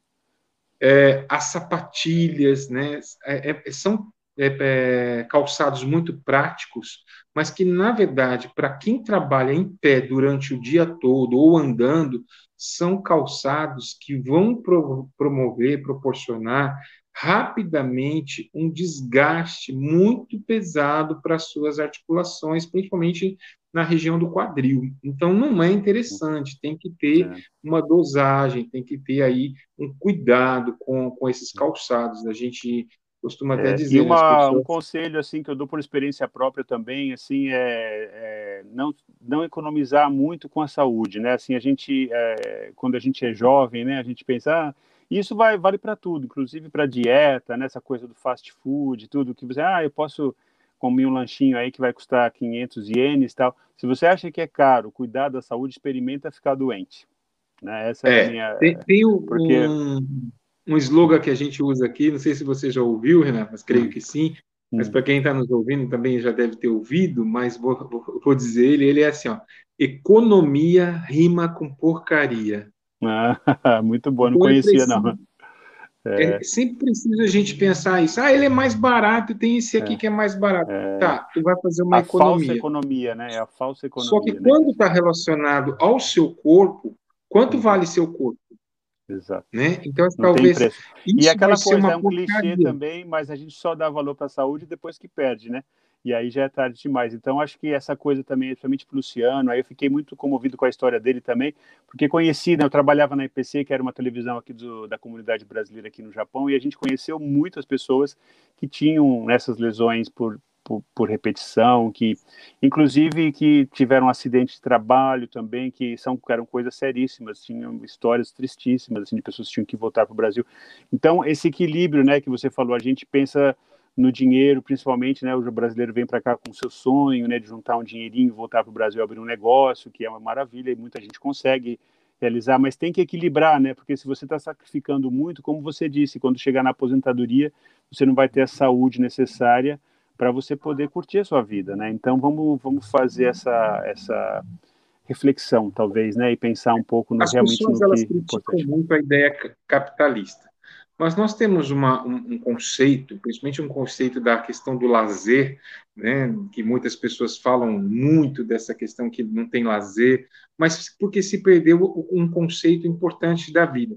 É, as sapatilhas, né? É, é, são é, é, calçados muito práticos, mas que, na verdade, para quem trabalha em pé durante o dia todo ou andando, são calçados que vão pro, promover, proporcionar rapidamente um desgaste muito pesado para as suas articulações, principalmente na região do quadril. Então não é interessante, tem que ter é. uma dosagem, tem que ter aí um cuidado com, com esses calçados. A gente costuma até é, dizer. E uma, pessoas... um conselho assim que eu dou por experiência própria também, assim, é, é, não, não economizar muito com a saúde, né? Assim, a gente é, quando a gente é jovem, né, a gente pensa ah, isso vai, vale para tudo, inclusive para dieta, né? Essa coisa do fast food, tudo que você, ah, eu posso comer um lanchinho aí que vai custar 500 ienes tal. Se você acha que é caro cuidar da saúde, experimenta ficar doente. Né? Essa é, é a minha. Tem, tem um, porque... um, um slogan que a gente usa aqui, não sei se você já ouviu, Renato, mas creio que sim. Mas hum. para quem está nos ouvindo também já deve ter ouvido, mas vou, vou, vou dizer ele, ele é assim, ó, economia rima com porcaria. Ah, [laughs] muito bom, não conhecia não. É. É, sempre precisa a gente pensar isso. Ah, ele é mais barato, tem esse aqui é. que é mais barato. É. Tá, tu vai fazer uma a economia. Falsa economia, né? É a falsa economia. Só que né? quando está relacionado ao seu corpo, quanto uhum. vale seu corpo? Exato. Né? Então, Não talvez. e aquela coisa é um clichê também, mas a gente só dá valor para a saúde depois que perde, né? E aí já é tarde demais. Então, acho que essa coisa também, principalmente para o Luciano, aí eu fiquei muito comovido com a história dele também, porque conheci, né, eu trabalhava na IPC, que era uma televisão aqui do, da comunidade brasileira aqui no Japão, e a gente conheceu muitas pessoas que tinham essas lesões por, por, por, repetição, que inclusive que tiveram acidente de trabalho também, que são eram coisas seríssimas, tinham histórias tristíssimas assim, de pessoas que tinham que voltar para o Brasil. Então esse equilíbrio, né, que você falou, a gente pensa no dinheiro, principalmente, né? O brasileiro vem para cá com o seu sonho, né? De juntar um dinheirinho, voltar para o Brasil abrir um negócio, que é uma maravilha e muita gente consegue realizar, mas tem que equilibrar, né? Porque se você está sacrificando muito, como você disse, quando chegar na aposentadoria, você não vai ter a saúde necessária para você poder curtir a sua vida, né? Então vamos vamos fazer essa essa reflexão, talvez, né? E pensar um pouco no As realmente pessoas, no elas que criticam muito a ideia capitalista. Mas nós temos uma, um, um, conceito, principalmente um conceito da questão do lazer, né, que muitas pessoas falam muito dessa questão que não tem lazer, mas porque se perdeu um conceito importante da vida.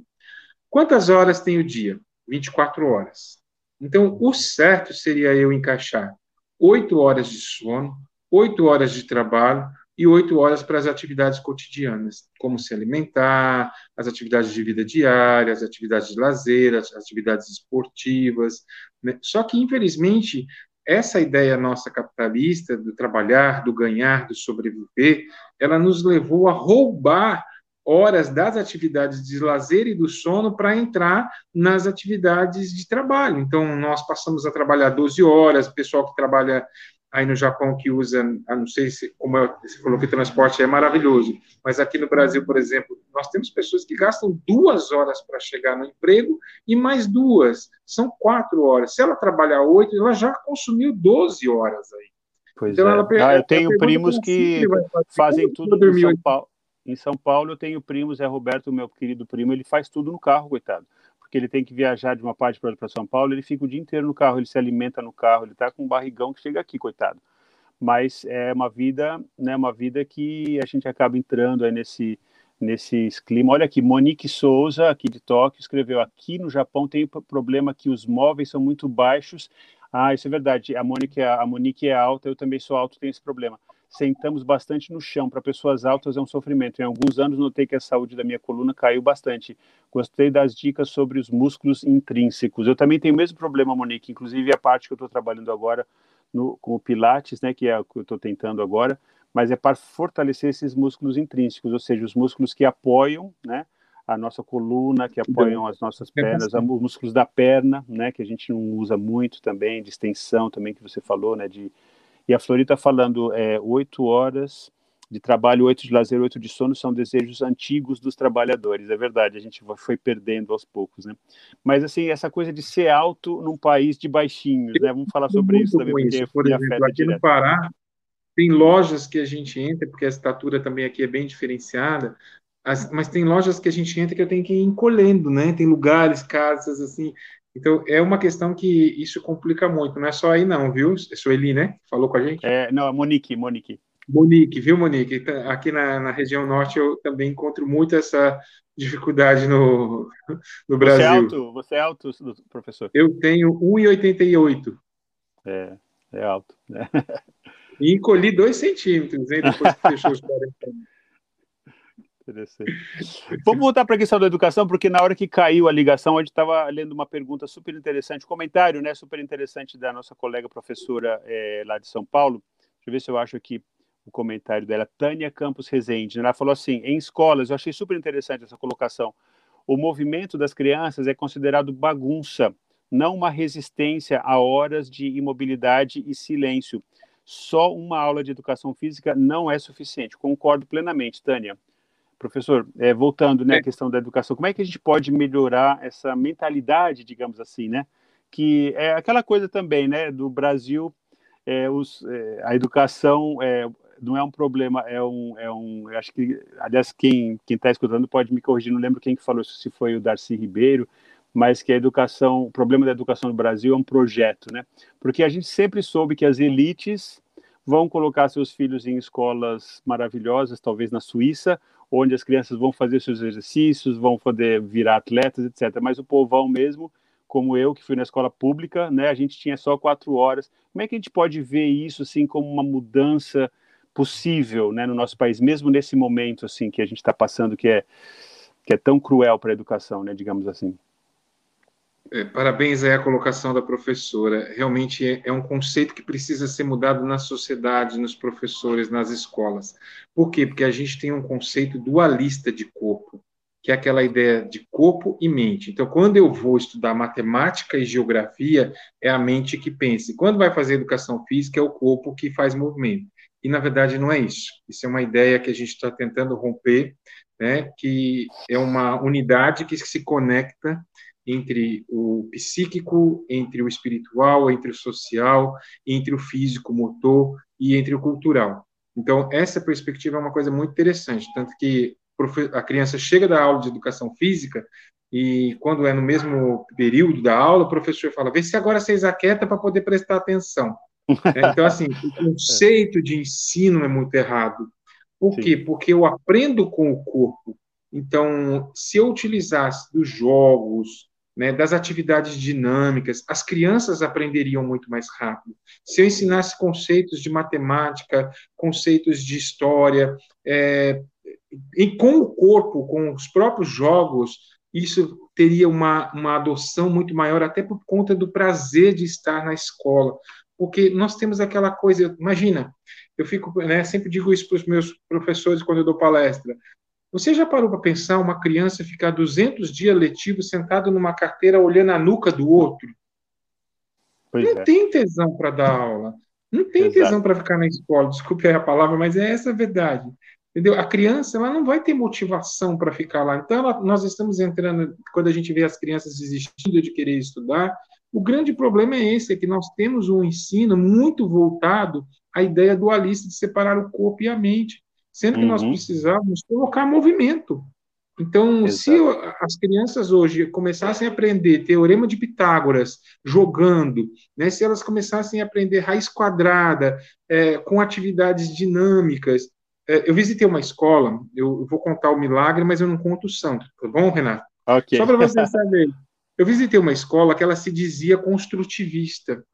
Quantas horas tem o dia? 24 horas. Então, o certo seria eu encaixar 8 horas de sono, 8 horas de trabalho, e oito horas para as atividades cotidianas, como se alimentar, as atividades de vida diária, as atividades de lazer, as atividades esportivas. Né? Só que, infelizmente, essa ideia nossa capitalista do trabalhar, do ganhar, do sobreviver, ela nos levou a roubar horas das atividades de lazer e do sono para entrar nas atividades de trabalho. Então, nós passamos a trabalhar 12 horas, o pessoal que trabalha aí no Japão que usa, não sei se, como você falou que transporte é maravilhoso, mas aqui no Brasil, por exemplo, nós temos pessoas que gastam duas horas para chegar no emprego e mais duas, são quatro horas. Se ela trabalhar oito, ela já consumiu 12 horas aí. Pois então, é. Ela, ah, eu tenho primos que fazem tudo em São Paulo. Em São Paulo eu tenho primos, é Roberto, meu querido primo, ele faz tudo no carro, coitado porque ele tem que viajar de uma parte para outra para São Paulo, ele fica o dia inteiro no carro, ele se alimenta no carro, ele está com um barrigão que chega aqui, coitado. Mas é uma vida, né, uma vida que a gente acaba entrando aí nesse nesse clima. Olha aqui, Monique Souza, aqui de Tóquio, escreveu: aqui no Japão tem problema que os móveis são muito baixos. Ah, isso é verdade. A Monique, a Monique é alta, eu também sou alto, tenho esse problema. Sentamos bastante no chão. Para pessoas altas é um sofrimento. Em alguns anos notei que a saúde da minha coluna caiu bastante. Gostei das dicas sobre os músculos intrínsecos. Eu também tenho o mesmo problema, Monique, inclusive a parte que eu estou trabalhando agora no, com o Pilates, né, que é o que eu estou tentando agora, mas é para fortalecer esses músculos intrínsecos, ou seja, os músculos que apoiam, né, a nossa coluna, que apoiam as nossas pernas, os músculos da perna, né, que a gente não usa muito também, de extensão também, que você falou, né, de... E a Flori está falando é, oito horas de trabalho, oito de lazer, oito de sono, são desejos antigos dos trabalhadores, é verdade, a gente foi perdendo aos poucos, né? Mas, assim, essa coisa de ser alto num país de baixinhos, né? Vamos falar sobre isso também, porque isso. Por exemplo, aqui direto. no Pará, tem lojas que a gente entra, porque a estatura também aqui é bem diferenciada, as, mas tem lojas que a gente entra que eu tenho que ir encolhendo, né? Tem lugares, casas, assim. Então, é uma questão que isso complica muito. Não é só aí, não, viu? É Sueli, né? Falou com a gente? É, não, Monique, Monique. Monique, viu, Monique? Tá, aqui na, na região norte eu também encontro muito essa dificuldade no, [laughs] no Brasil. Você é alto, você é alto, professor? Eu tenho 1,88. É, é alto. Né? [laughs] E encolhi 2 centímetros, hein, depois que fechou os 40 anos. Interessante. Vamos voltar para a questão da educação, porque na hora que caiu a ligação, a gente estava lendo uma pergunta super interessante, comentário, né, super interessante da nossa colega professora é, lá de São Paulo. Deixa eu ver se eu acho aqui o comentário dela, Tânia Campos Rezende. Ela falou assim: em escolas, eu achei super interessante essa colocação. O movimento das crianças é considerado bagunça, não uma resistência a horas de imobilidade e silêncio. Só uma aula de educação física não é suficiente. Concordo plenamente, Tânia. Professor, é, voltando né, à questão da educação, como é que a gente pode melhorar essa mentalidade, digamos assim, né? Que é aquela coisa também, né, do Brasil, é, os, é, a educação é, não é um problema, é um, é um, acho que, aliás, quem quem está escutando pode me corrigir, não lembro quem que falou isso, se foi o Darcy Ribeiro, mas que a educação, o problema da educação no Brasil é um projeto, né? Porque a gente sempre soube que as elites vão colocar seus filhos em escolas maravilhosas, talvez na Suíça, onde as crianças vão fazer seus exercícios, vão poder virar atletas, etc. Mas o povão mesmo, como eu, que fui na escola pública, né, a gente tinha só quatro horas. Como é que a gente pode ver isso assim como uma mudança possível, né, no nosso país, mesmo nesse momento assim que a gente está passando, que é que é tão cruel para a educação, né, digamos assim? É, parabéns aí a colocação da professora. Realmente é, é, um conceito que precisa ser mudado na sociedade, nos professores, nas escolas. Por quê? Porque a gente tem um conceito dualista de corpo, que é aquela ideia de corpo e mente. Então, quando eu vou estudar matemática e geografia, é a mente que pensa. E quando vai fazer educação física, é o corpo que faz movimento. E, na verdade, não é isso. Isso é uma ideia que a gente está tentando romper, né, que é uma unidade que se conecta entre o psíquico, entre o espiritual, entre o social, entre o físico, motor e entre o cultural. Então, essa perspectiva é uma coisa muito interessante, tanto que a criança chega da aula de educação física e quando é no mesmo período da aula, o professor fala: "Vê se agora vocês aquieta para poder prestar atenção". [laughs] É, então, assim, o conceito de ensino é muito errado. Por Sim. quê? Porque eu aprendo com o corpo. Então, se eu utilizasse dos jogos, né, das atividades dinâmicas, as crianças aprenderiam muito mais rápido. Se eu ensinasse conceitos de matemática, conceitos de história, é, e com o corpo, com os próprios jogos, isso teria uma, uma adoção muito maior, até por conta do prazer de estar na escola. Porque nós temos aquela coisa, imagina, eu fico, né, sempre digo isso para os meus professores quando eu dou palestra. Você já parou para pensar uma criança ficar 200 dias letivos sentado numa carteira olhando a nuca do outro? Pois não é. tem tesão para dar aula. Não tem Exato. tesão para ficar na escola. Desculpe a palavra, mas é essa a verdade. Entendeu? A criança ela não vai ter motivação para ficar lá. Então, ela, nós estamos entrando, quando a gente vê as crianças desistindo de querer estudar, o grande problema é esse, é que nós temos um ensino muito voltado à ideia dualista de separar o corpo e a mente sendo que uhum. nós precisávamos colocar movimento. Então, Exato. se as crianças hoje começassem a aprender teorema de Pitágoras jogando, né, se elas começassem a aprender raiz quadrada é, com atividades dinâmicas, é, eu visitei uma escola, eu, eu, vou contar o milagre, mas eu não conto o santo, tá bom, Renato? Okay. Só para vocês [laughs] saberem. Eu visitei uma escola que ela se dizia construtivista.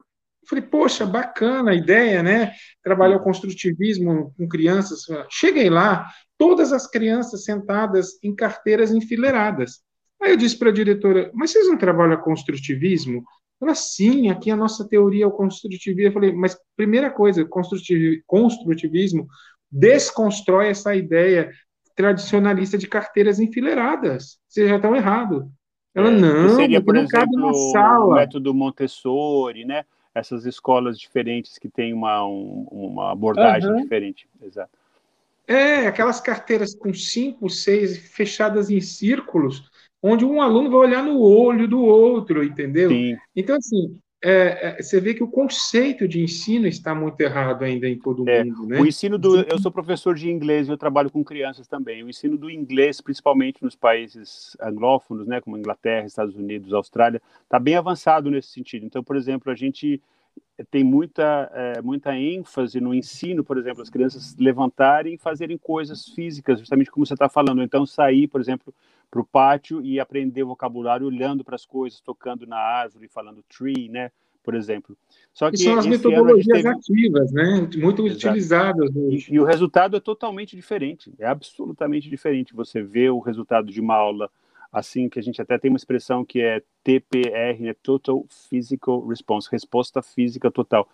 Eu falei, poxa, bacana a ideia, né? Trabalhar o construtivismo com crianças. Cheguei lá, todas as crianças sentadas em carteiras enfileiradas. Aí eu disse para a diretora, mas vocês não trabalham construtivismo? Ela, sim, aqui a nossa teoria é o construtivismo. Eu falei, mas primeira coisa, construtivismo desconstrói essa ideia tradicionalista de carteiras enfileiradas. Vocês já estão errados. Ela, é, não, seria, por exemplo, o método Montessori, né? Essas escolas diferentes que têm uma, um, uma abordagem uhum. diferente. Exato. É, aquelas carteiras com cinco, seis fechadas em círculos, onde um aluno vai olhar no olho do outro, entendeu? Sim. Então, assim, é, é, você vê que o conceito de ensino está muito errado ainda em todo é, mundo, né? O ensino do, eu sou professor de inglês, eu trabalho com crianças também. O ensino do inglês, principalmente nos países anglófonos, né, como Inglaterra, Estados Unidos, Austrália, está bem avançado nesse sentido. Então, por exemplo, a gente tem muita é, muita ênfase no ensino, por exemplo, as crianças levantarem e fazerem coisas físicas, justamente como você está falando. Então, sair, por exemplo, para o pátio e aprender vocabulário olhando para as coisas, tocando na árvore, falando tree, né? Por exemplo. Só que e são as metodologias teve... ativas, né? Muito Exato. utilizadas hoje. E, e, o resultado é totalmente diferente, é absolutamente diferente. Você vê o resultado de uma aula assim que a gente até tem uma expressão que é TPR, né? Total Physical Response, resposta física total.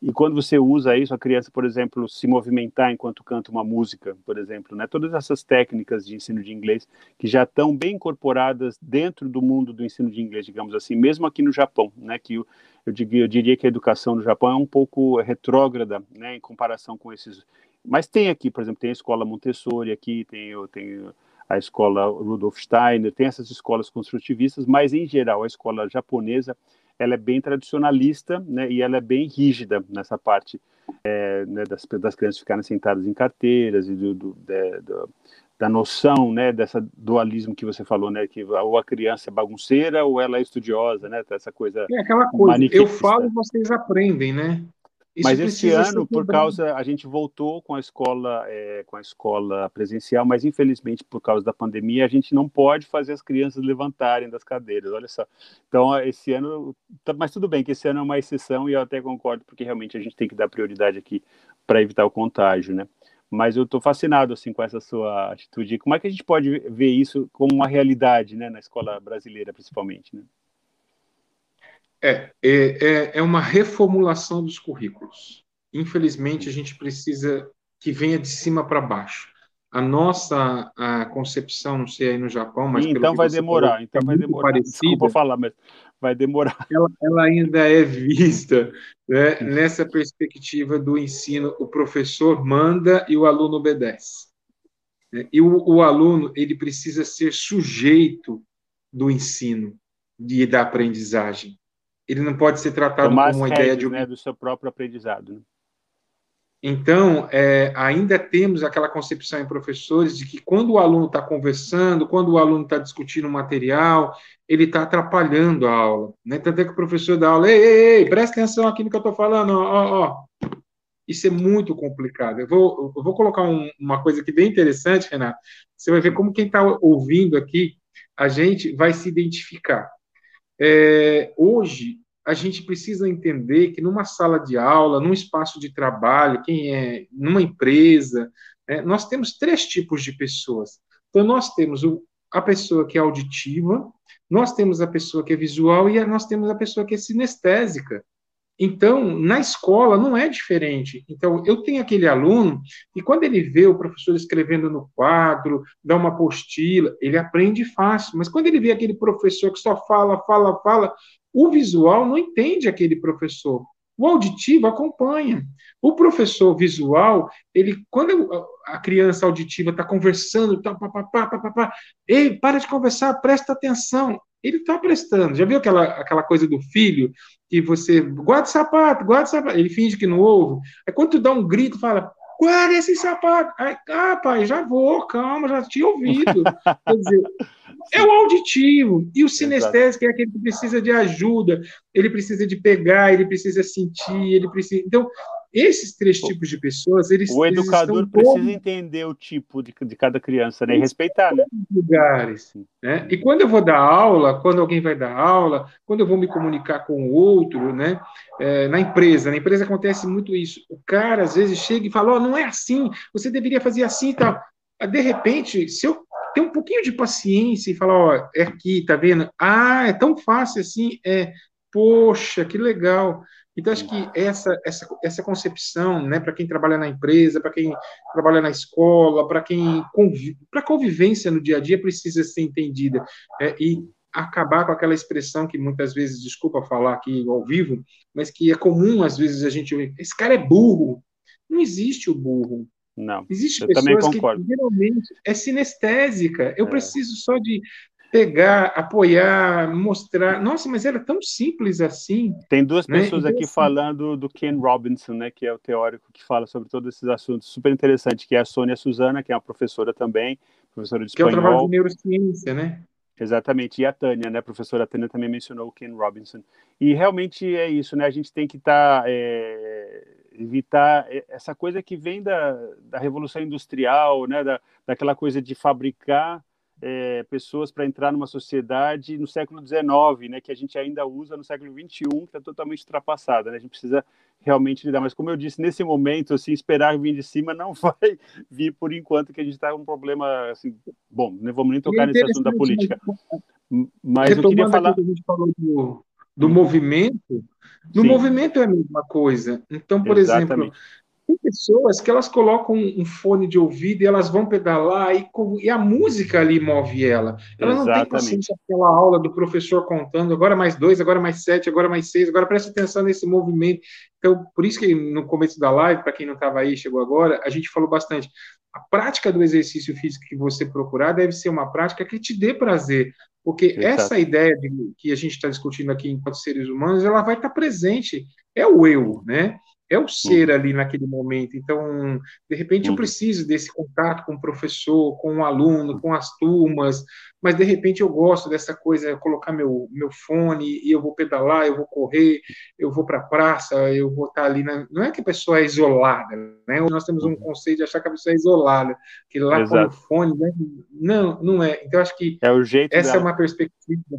E quando você usa isso, a criança, por exemplo, se movimentar enquanto canta uma música, por exemplo, né? Todas essas técnicas de ensino de inglês que já estão bem incorporadas dentro do mundo do ensino de inglês, digamos assim, mesmo aqui no Japão, né? Que eu, eu, diria, eu diria que a educação no Japão é um pouco retrógrada, né? Em comparação com esses. Mas tem aqui, por exemplo, tem a escola Montessori aqui, tem tenho a escola Rudolf Steiner, tem essas escolas construtivistas, mas em geral a escola japonesa ela é bem tradicionalista né, e ela é bem rígida nessa parte é, né, das, das crianças ficarem sentadas em carteiras e do, do, de, do, da noção né, dessa dualismo que você falou, né, que ou a criança é bagunceira ou ela é estudiosa, né, essa coisa. É aquela coisa, eu falo, vocês aprendem, né? Mas esse ano, por causa, a gente voltou com a escola, é, com a escola presencial, mas infelizmente por causa da pandemia a gente não pode fazer as crianças levantarem das cadeiras. Olha só. Então esse ano, tá, mas tudo bem que esse ano é uma exceção e eu até concordo porque realmente a gente tem que dar prioridade aqui para evitar o contágio, né? Mas eu estou fascinado assim com essa sua atitude. Como é que a gente pode ver isso como uma realidade, né, na escola brasileira principalmente, né? É, é, é, é uma reformulação dos currículos. Infelizmente, a gente precisa que venha de cima para baixo. A nossa a concepção, não sei aí no Japão, mas. então vai demorar, falou, então é vai demorar. Parecida, Desculpa falar, mas vai demorar. [laughs] Ela, ela ainda é vista né, nessa perspectiva do ensino: o professor manda e o aluno obedece. E o, o aluno ele precisa ser sujeito do ensino e da aprendizagem ele não pode ser tratado Tomar como uma ideia de né, do seu próprio aprendizado. Né? Então, é, ainda temos aquela concepção em professores de que quando o aluno está conversando, quando o aluno está discutindo o material, ele está atrapalhando a aula. Né? Tanto é que o professor dá aula, ei, ei, ei, presta atenção aqui no que eu estou falando, ó, ó. Isso é muito complicado. Eu vou, eu vou colocar um, uma coisa aqui bem interessante, Renato. Você vai ver como quem está ouvindo aqui, a gente vai se identificar. É, hoje, a gente precisa entender que numa sala de aula, num espaço de trabalho, quem é, numa empresa, é, nós temos três tipos de pessoas. Então, nós temos o, a pessoa que é auditiva, nós temos a pessoa que é visual e nós temos a pessoa que é sinestésica. Então, na escola não é diferente. Então, eu tenho aquele aluno e quando ele vê o professor escrevendo no quadro, dá uma apostila, ele aprende fácil. Mas quando ele vê aquele professor que só fala, fala, fala, o visual não entende aquele professor. O auditivo acompanha. O professor visual, ele, quando a criança auditiva está conversando, tá, pá, pá, pá, pá, pá, ei, para de conversar, presta atenção. Ele está prestando. Já viu aquela, aquela coisa do filho que você guarda o sapato, guarda o sapato. Ele finge que não ouve. Aí quando tu dá um grito, fala, guarda esse sapato. Aí, ah, pai, já vou, calma, já tinha ouvido. [laughs] Quer dizer, é o auditivo. E o sinestésico é aquele que precisa de ajuda, ele precisa de pegar, ele precisa sentir, ele precisa. Então, esses três tipos de pessoas, eles. O educador eles precisa todos... entender o tipo de, de cada criança, né? E respeitar, né? Lugares. Né? E quando eu vou dar aula, quando alguém vai dar aula, quando eu vou me comunicar com o outro, né? É, na empresa, na empresa acontece muito isso. O cara, às vezes, chega e fala: oh, não é assim, você deveria fazer assim e tal. De repente, se eu ter um pouquinho de paciência e falar, ó, é aqui, tá vendo? Ah, é tão fácil assim, é, poxa, que legal. Então, acho que essa, essa, essa concepção, né, para quem trabalha na empresa, para quem trabalha na escola, para quem convive, para convivência no dia a dia, precisa ser entendida. É, e acabar com aquela expressão que muitas vezes, desculpa falar aqui ao vivo, mas que é comum às vezes a gente ouvir, esse cara é burro. Não existe o burro. Não. Existe eu pessoas que geralmente é sinestésica. Eu é. preciso só de pegar, apoiar, mostrar. Nossa, mas era tão simples assim. Tem duas né? pessoas então, aqui assim... falando do Ken Robinson, né, que é o teórico que fala sobre todos esses assuntos, super interessante, que é a Sônia Suzana, que é uma professora também, professora de espanhol. Que é o trabalho de neurociência, né? Exatamente, e a Tânia, né, a professora Tânia também mencionou o Ken Robinson. E realmente é isso, né, a gente tem que estar... Tá, é evitar essa coisa que vem da, da revolução industrial, né, da, daquela coisa de fabricar é, pessoas para entrar numa sociedade no século XIX, né, que a gente ainda usa no século XXI, que está totalmente ultrapassada. Né? A gente precisa realmente lidar. Mas, como eu disse, nesse momento, assim, esperar vir de cima não [laughs] vai vir por enquanto, que a gente está com um problema. Assim, bom, não vamos nem tocar nesse assunto da política. Mas eu queria falar. Que a gente falou do, do movimento, no Sim. movimento é a mesma coisa. Então, por Exatamente. exemplo, tem pessoas que elas colocam um fone de ouvido e elas vão pedalar e, e a música ali move ela. Ela Exatamente. não tem paciência aquela aula do professor contando, agora mais dois, agora mais sete, agora mais seis, agora presta atenção nesse movimento. Então, por isso que no começo da live, para quem não estava aí, chegou agora, a gente falou bastante. A prática do exercício físico que você procurar deve ser uma prática que te dê prazer, porque Exato. essa ideia de, que a gente está discutindo aqui enquanto seres humanos, ela vai estar tá presente. É o eu, né? É o ser ali naquele momento. Então, de repente, eu preciso desse contato com o professor, com o aluno, com as turmas, mas de repente eu gosto dessa coisa, colocar meu, meu fone e eu vou pedalar, eu vou correr, eu vou para a praça, eu vou estar tá ali. Na... Não é que a pessoa é isolada, né? Nós temos um conceito de achar que a pessoa é isolada, que lá com o fone, né? Não, não é. Então, acho que é essa é dela. é uma perspectiva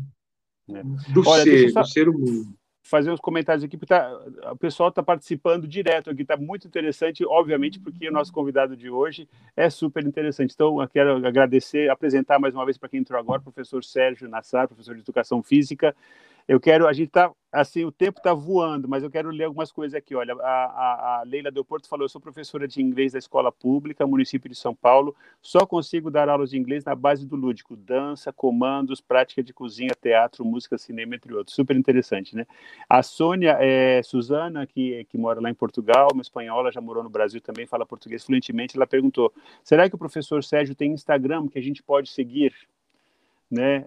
é. do Olha, ser, só... do ser humano fazer uns comentários aqui, porque tá, o pessoal está participando direto aqui, está muito interessante, obviamente, porque o nosso convidado de hoje é super interessante. Então, eu quero agradecer, apresentar mais uma vez para quem entrou agora, professor Sérgio Nassar, professor de Educação Física, eu quero, a gente tá, assim, o tempo está voando, mas eu quero ler algumas coisas aqui. Olha, a, a, a Leila falou: eu sou professora de inglês da escola pública, município de São Paulo, só consigo dar aulas de inglês na base do lúdico, dança, comandos, prática de cozinha, teatro, música, cinema, entre outros. Super interessante, né? A Sônia é, Suzana, que, que mora lá em Portugal, uma espanhola, já morou no Brasil também, fala português fluentemente. Ela perguntou: será que o professor Sérgio tem Instagram que a gente pode seguir? Né?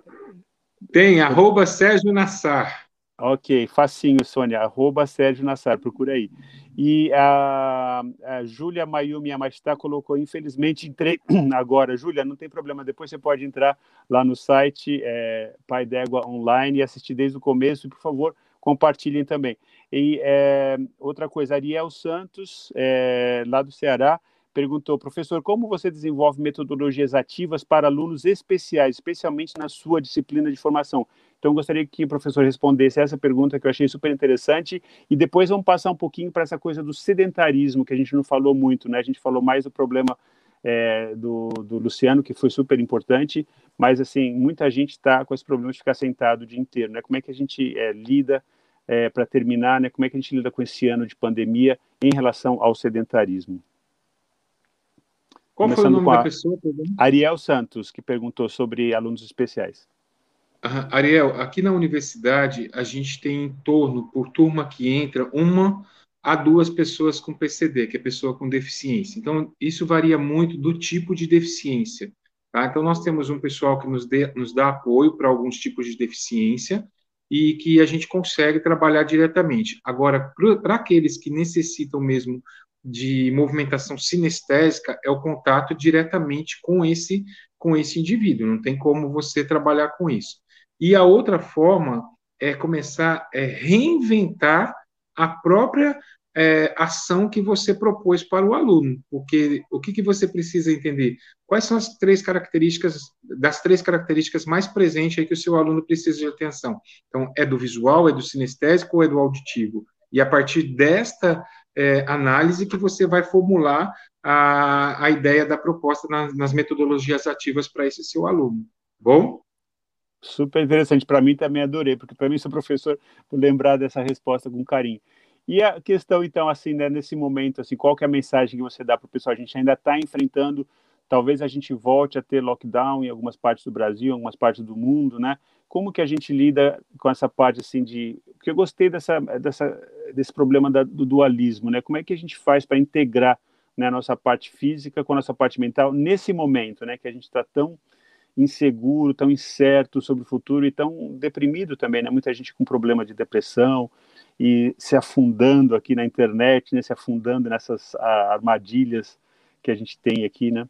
Tem, arroba Sérgio Nassar. Ok, facinho, Sônia, arroba Sérgio Nassar, procura aí. E a, a Júlia Mayumi Amastá colocou, infelizmente, entrei [clears throat] agora. Júlia, não tem problema, depois você pode entrar lá no site é, Pai d'Égua Online e assistir desde o começo, e, por favor, compartilhem também. E é, outra coisa, Ariel Santos, é, lá do Ceará, perguntou, professor, como você desenvolve metodologias ativas para alunos especiais, especialmente na sua disciplina de formação? Então, gostaria que o professor respondesse essa pergunta que eu achei super interessante e depois vamos passar um pouquinho para essa coisa do sedentarismo, que a gente não falou muito, né? A gente falou mais do problema é, do, do, Luciano, que foi super importante, mas, assim, muita gente está com esse problema de ficar sentado o dia inteiro, né? Como é que a gente é, lida, é, para terminar, né? Como é que a gente lida com esse ano de pandemia em relação ao sedentarismo? Qual foi o nome da pessoa? Ariel Santos, que perguntou sobre alunos especiais. Ariel, aqui na universidade a gente tem em torno, por turma que entra, uma a duas pessoas com PCD, que é pessoa com deficiência. Então, isso varia muito do tipo de deficiência. Tá? Então, nós temos um pessoal que nos, dê, nos dá apoio para alguns tipos de deficiência e que a gente consegue trabalhar diretamente. Agora, para aqueles que necessitam mesmo de movimentação sinestésica é o contato diretamente com esse com esse indivíduo, não tem como você trabalhar com isso. E a outra forma é começar a é, reinventar a própria é, ação que você propôs para o aluno, porque o que, que você precisa entender? Quais são as três características, das três características mais presentes aí que o seu aluno precisa de atenção? Então, é do visual, é do sinestésico ou é do auditivo? E a partir desta é, análise que você vai formular a, a ideia da proposta nas, nas metodologias ativas para esse seu aluno. Bom? Super interessante. Para mim também adorei, porque para mim sou professor, por lembrar dessa resposta com carinho. E a questão, então, assim, né, nesse momento, assim, qual que é a mensagem que você dá para o pessoal? A gente ainda está enfrentando, talvez a gente volte a ter lockdown em algumas partes do Brasil, em algumas partes do mundo, né? Como que a gente lida com essa parte, assim, de... Porque eu gostei dessa, dessa, desse problema da, do dualismo, né? Como é que a gente faz para integrar né, a nossa parte física com a nossa parte mental nesse momento, né? Que a gente está tão inseguro, tão incerto sobre o futuro e tão deprimido também, né? Muita gente com problema de depressão, e se afundando aqui na internet, né, se afundando nessas armadilhas que a gente tem aqui, né?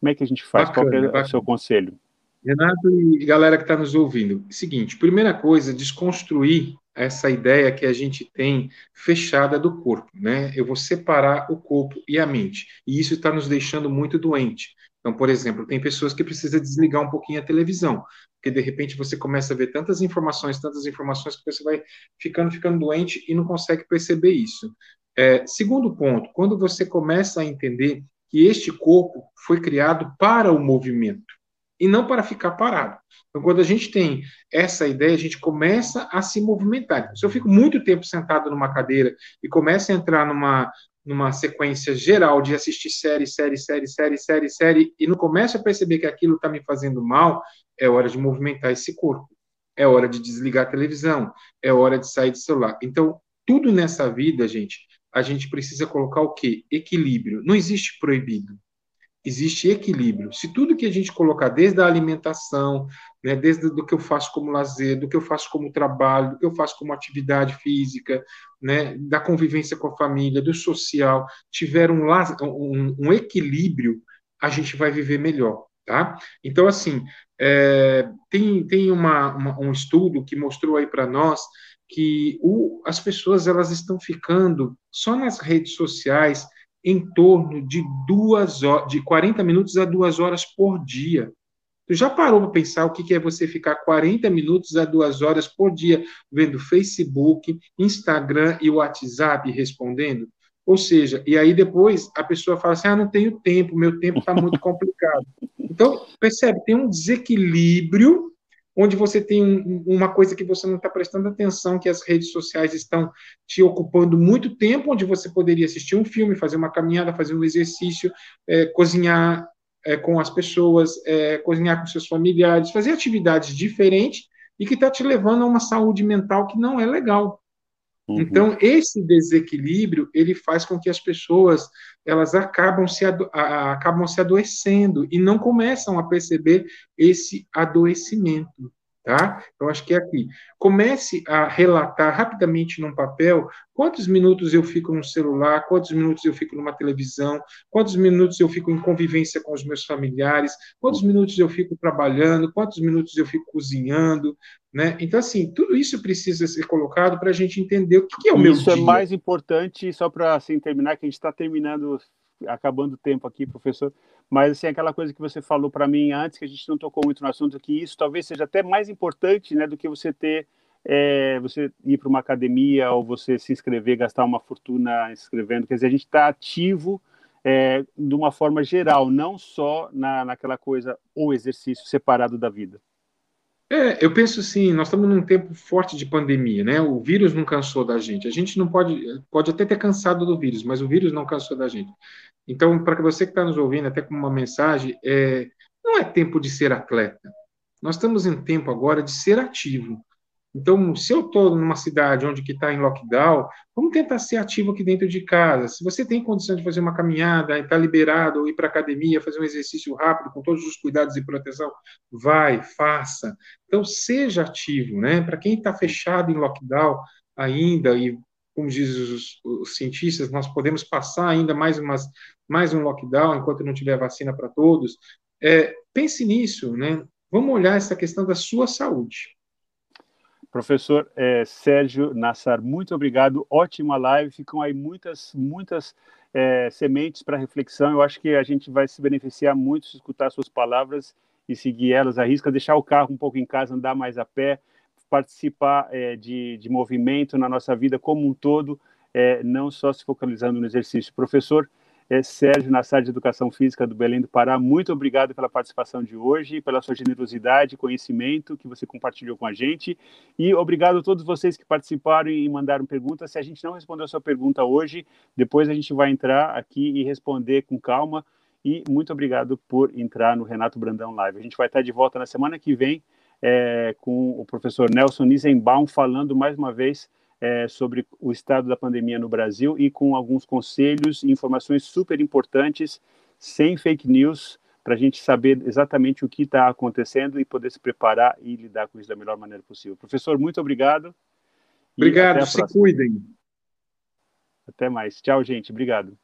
Como é que a gente faz? Bacana, Qual é bacana. o seu conselho? Renato e galera que está nos ouvindo, seguinte, primeira coisa, desconstruir essa ideia que a gente tem fechada do corpo, né? Eu vou separar o corpo e a mente, e isso está nos deixando muito doente. Então, por exemplo, tem pessoas que precisam desligar um pouquinho a televisão, porque de repente você começa a ver tantas informações, tantas informações, que você vai ficando, ficando doente e não consegue perceber isso. É, segundo ponto, quando você começa a entender que este corpo foi criado para o movimento e não para ficar parado. Então, quando a gente tem essa ideia, a gente começa a se movimentar. Se eu fico muito tempo sentado numa cadeira e começo a entrar numa, numa sequência geral de assistir série, série, série, série, série, série, e não começo a perceber que aquilo está me fazendo mal, é hora de movimentar esse corpo. É hora de desligar a televisão, é hora de sair do celular. Então, tudo nessa vida, gente, a gente precisa colocar o quê? Equilíbrio. Não existe proibido existe equilíbrio. Se tudo que a gente colocar, desde a alimentação, né, desde do que eu faço como lazer, do que eu faço como trabalho, do que eu faço como atividade física, né, da convivência com a família, do social, tiver um, um, um equilíbrio, a gente vai viver melhor. Tá? Então, assim, é, tem, tem uma, uma, um estudo que mostrou aí para nós que o, as pessoas elas estão ficando só nas redes sociais em torno de duas horas, de 40 minutos a duas horas por dia. Tu já parou para pensar o que é você ficar 40 minutos a duas horas por dia vendo Facebook, Instagram e WhatsApp respondendo? Ou seja, e aí depois a pessoa fala assim: ah, não tenho tempo, meu tempo está muito [laughs] complicado. Então, percebe, tem um desequilíbrio onde você tem um, uma coisa que você não está prestando atenção, que as redes sociais estão te ocupando muito tempo, onde você poderia assistir um filme, fazer uma caminhada, fazer um exercício, é, cozinhar é, com as pessoas, é, cozinhar com seus familiares, fazer atividades diferentes e que está te levando a uma saúde mental que não é legal. Uhum. Então, esse desequilíbrio, ele faz com que as pessoas, elas acabam se, ado acabam se adoecendo e não começam a perceber esse adoecimento tá? Eu acho que é aqui. Comece a relatar rapidamente num papel quantos minutos eu fico no celular, quantos minutos eu fico numa televisão, quantos minutos eu fico em convivência com os meus familiares, quantos minutos eu fico trabalhando, quantos minutos eu fico cozinhando, né? Então, assim, tudo isso precisa ser colocado para a gente entender o que é o isso meu Isso é mais importante, só para assim, terminar, que a gente está terminando, acabando o tempo aqui, professor, mas assim, aquela coisa que você falou para mim antes, que a gente não tocou muito no assunto, que isso talvez seja até mais importante né, do que você ter, é, você ir para uma academia ou você se inscrever, gastar uma fortuna inscrevendo. Quer dizer, a gente está ativo é, de uma forma geral, não só na, naquela coisa, ou exercício separado da vida. É, eu penso assim, nós estamos num tempo forte de pandemia, né? O vírus não cansou da gente. A gente não pode, pode até ter cansado do vírus, mas o vírus não cansou da gente. Então, para você que está nos ouvindo, até com uma mensagem, é, não é tempo de ser atleta. Nós estamos em tempo agora de ser ativo. Então, se eu estou numa cidade onde está em lockdown, vamos tentar ser ativo aqui dentro de casa. Se você tem condição de fazer uma caminhada, está liberado, ou ir para academia, fazer um exercício rápido, com todos os cuidados e proteção, vai, faça. Então, seja ativo, né? Para quem está fechado em lockdown ainda e como dizem os, os, cientistas, nós podemos passar ainda mais, umas, mais um lockdown enquanto não tiver vacina para todos. É, pense nisso, né? Vamos olhar essa questão da sua saúde. Professor é, Sérgio Nassar, muito obrigado. Ótima live. Ficam aí muitas, muitas é, sementes para reflexão. Eu acho que a gente vai se beneficiar muito se escutar suas palavras e seguir elas. Arrisca deixar o carro um pouco em casa, andar mais a pé, participar é, de, de movimento na nossa vida como um todo, é, não só se focalizando no exercício. Professor, é Sérgio Nassar de Educação Física do Belém do Pará. Muito obrigado pela participação de hoje, pela sua generosidade, conhecimento que você compartilhou com a gente. E obrigado a todos vocês que participaram e mandaram perguntas. Se a gente não respondeu a sua pergunta hoje, depois a gente vai entrar aqui e responder com calma. E muito obrigado por entrar no Renato Brandão Live. A gente vai estar de volta na semana que vem é, com o professor Nelson Nisenbaum falando mais uma vez é, sobre o estado da pandemia no Brasil e com alguns conselhos e informações super importantes, sem fake news, para a gente saber exatamente o que está acontecendo e poder se preparar e lidar com isso da melhor maneira possível. Professor, muito obrigado. Obrigado, se cuidem. Até mais. Tchau, gente. Obrigado.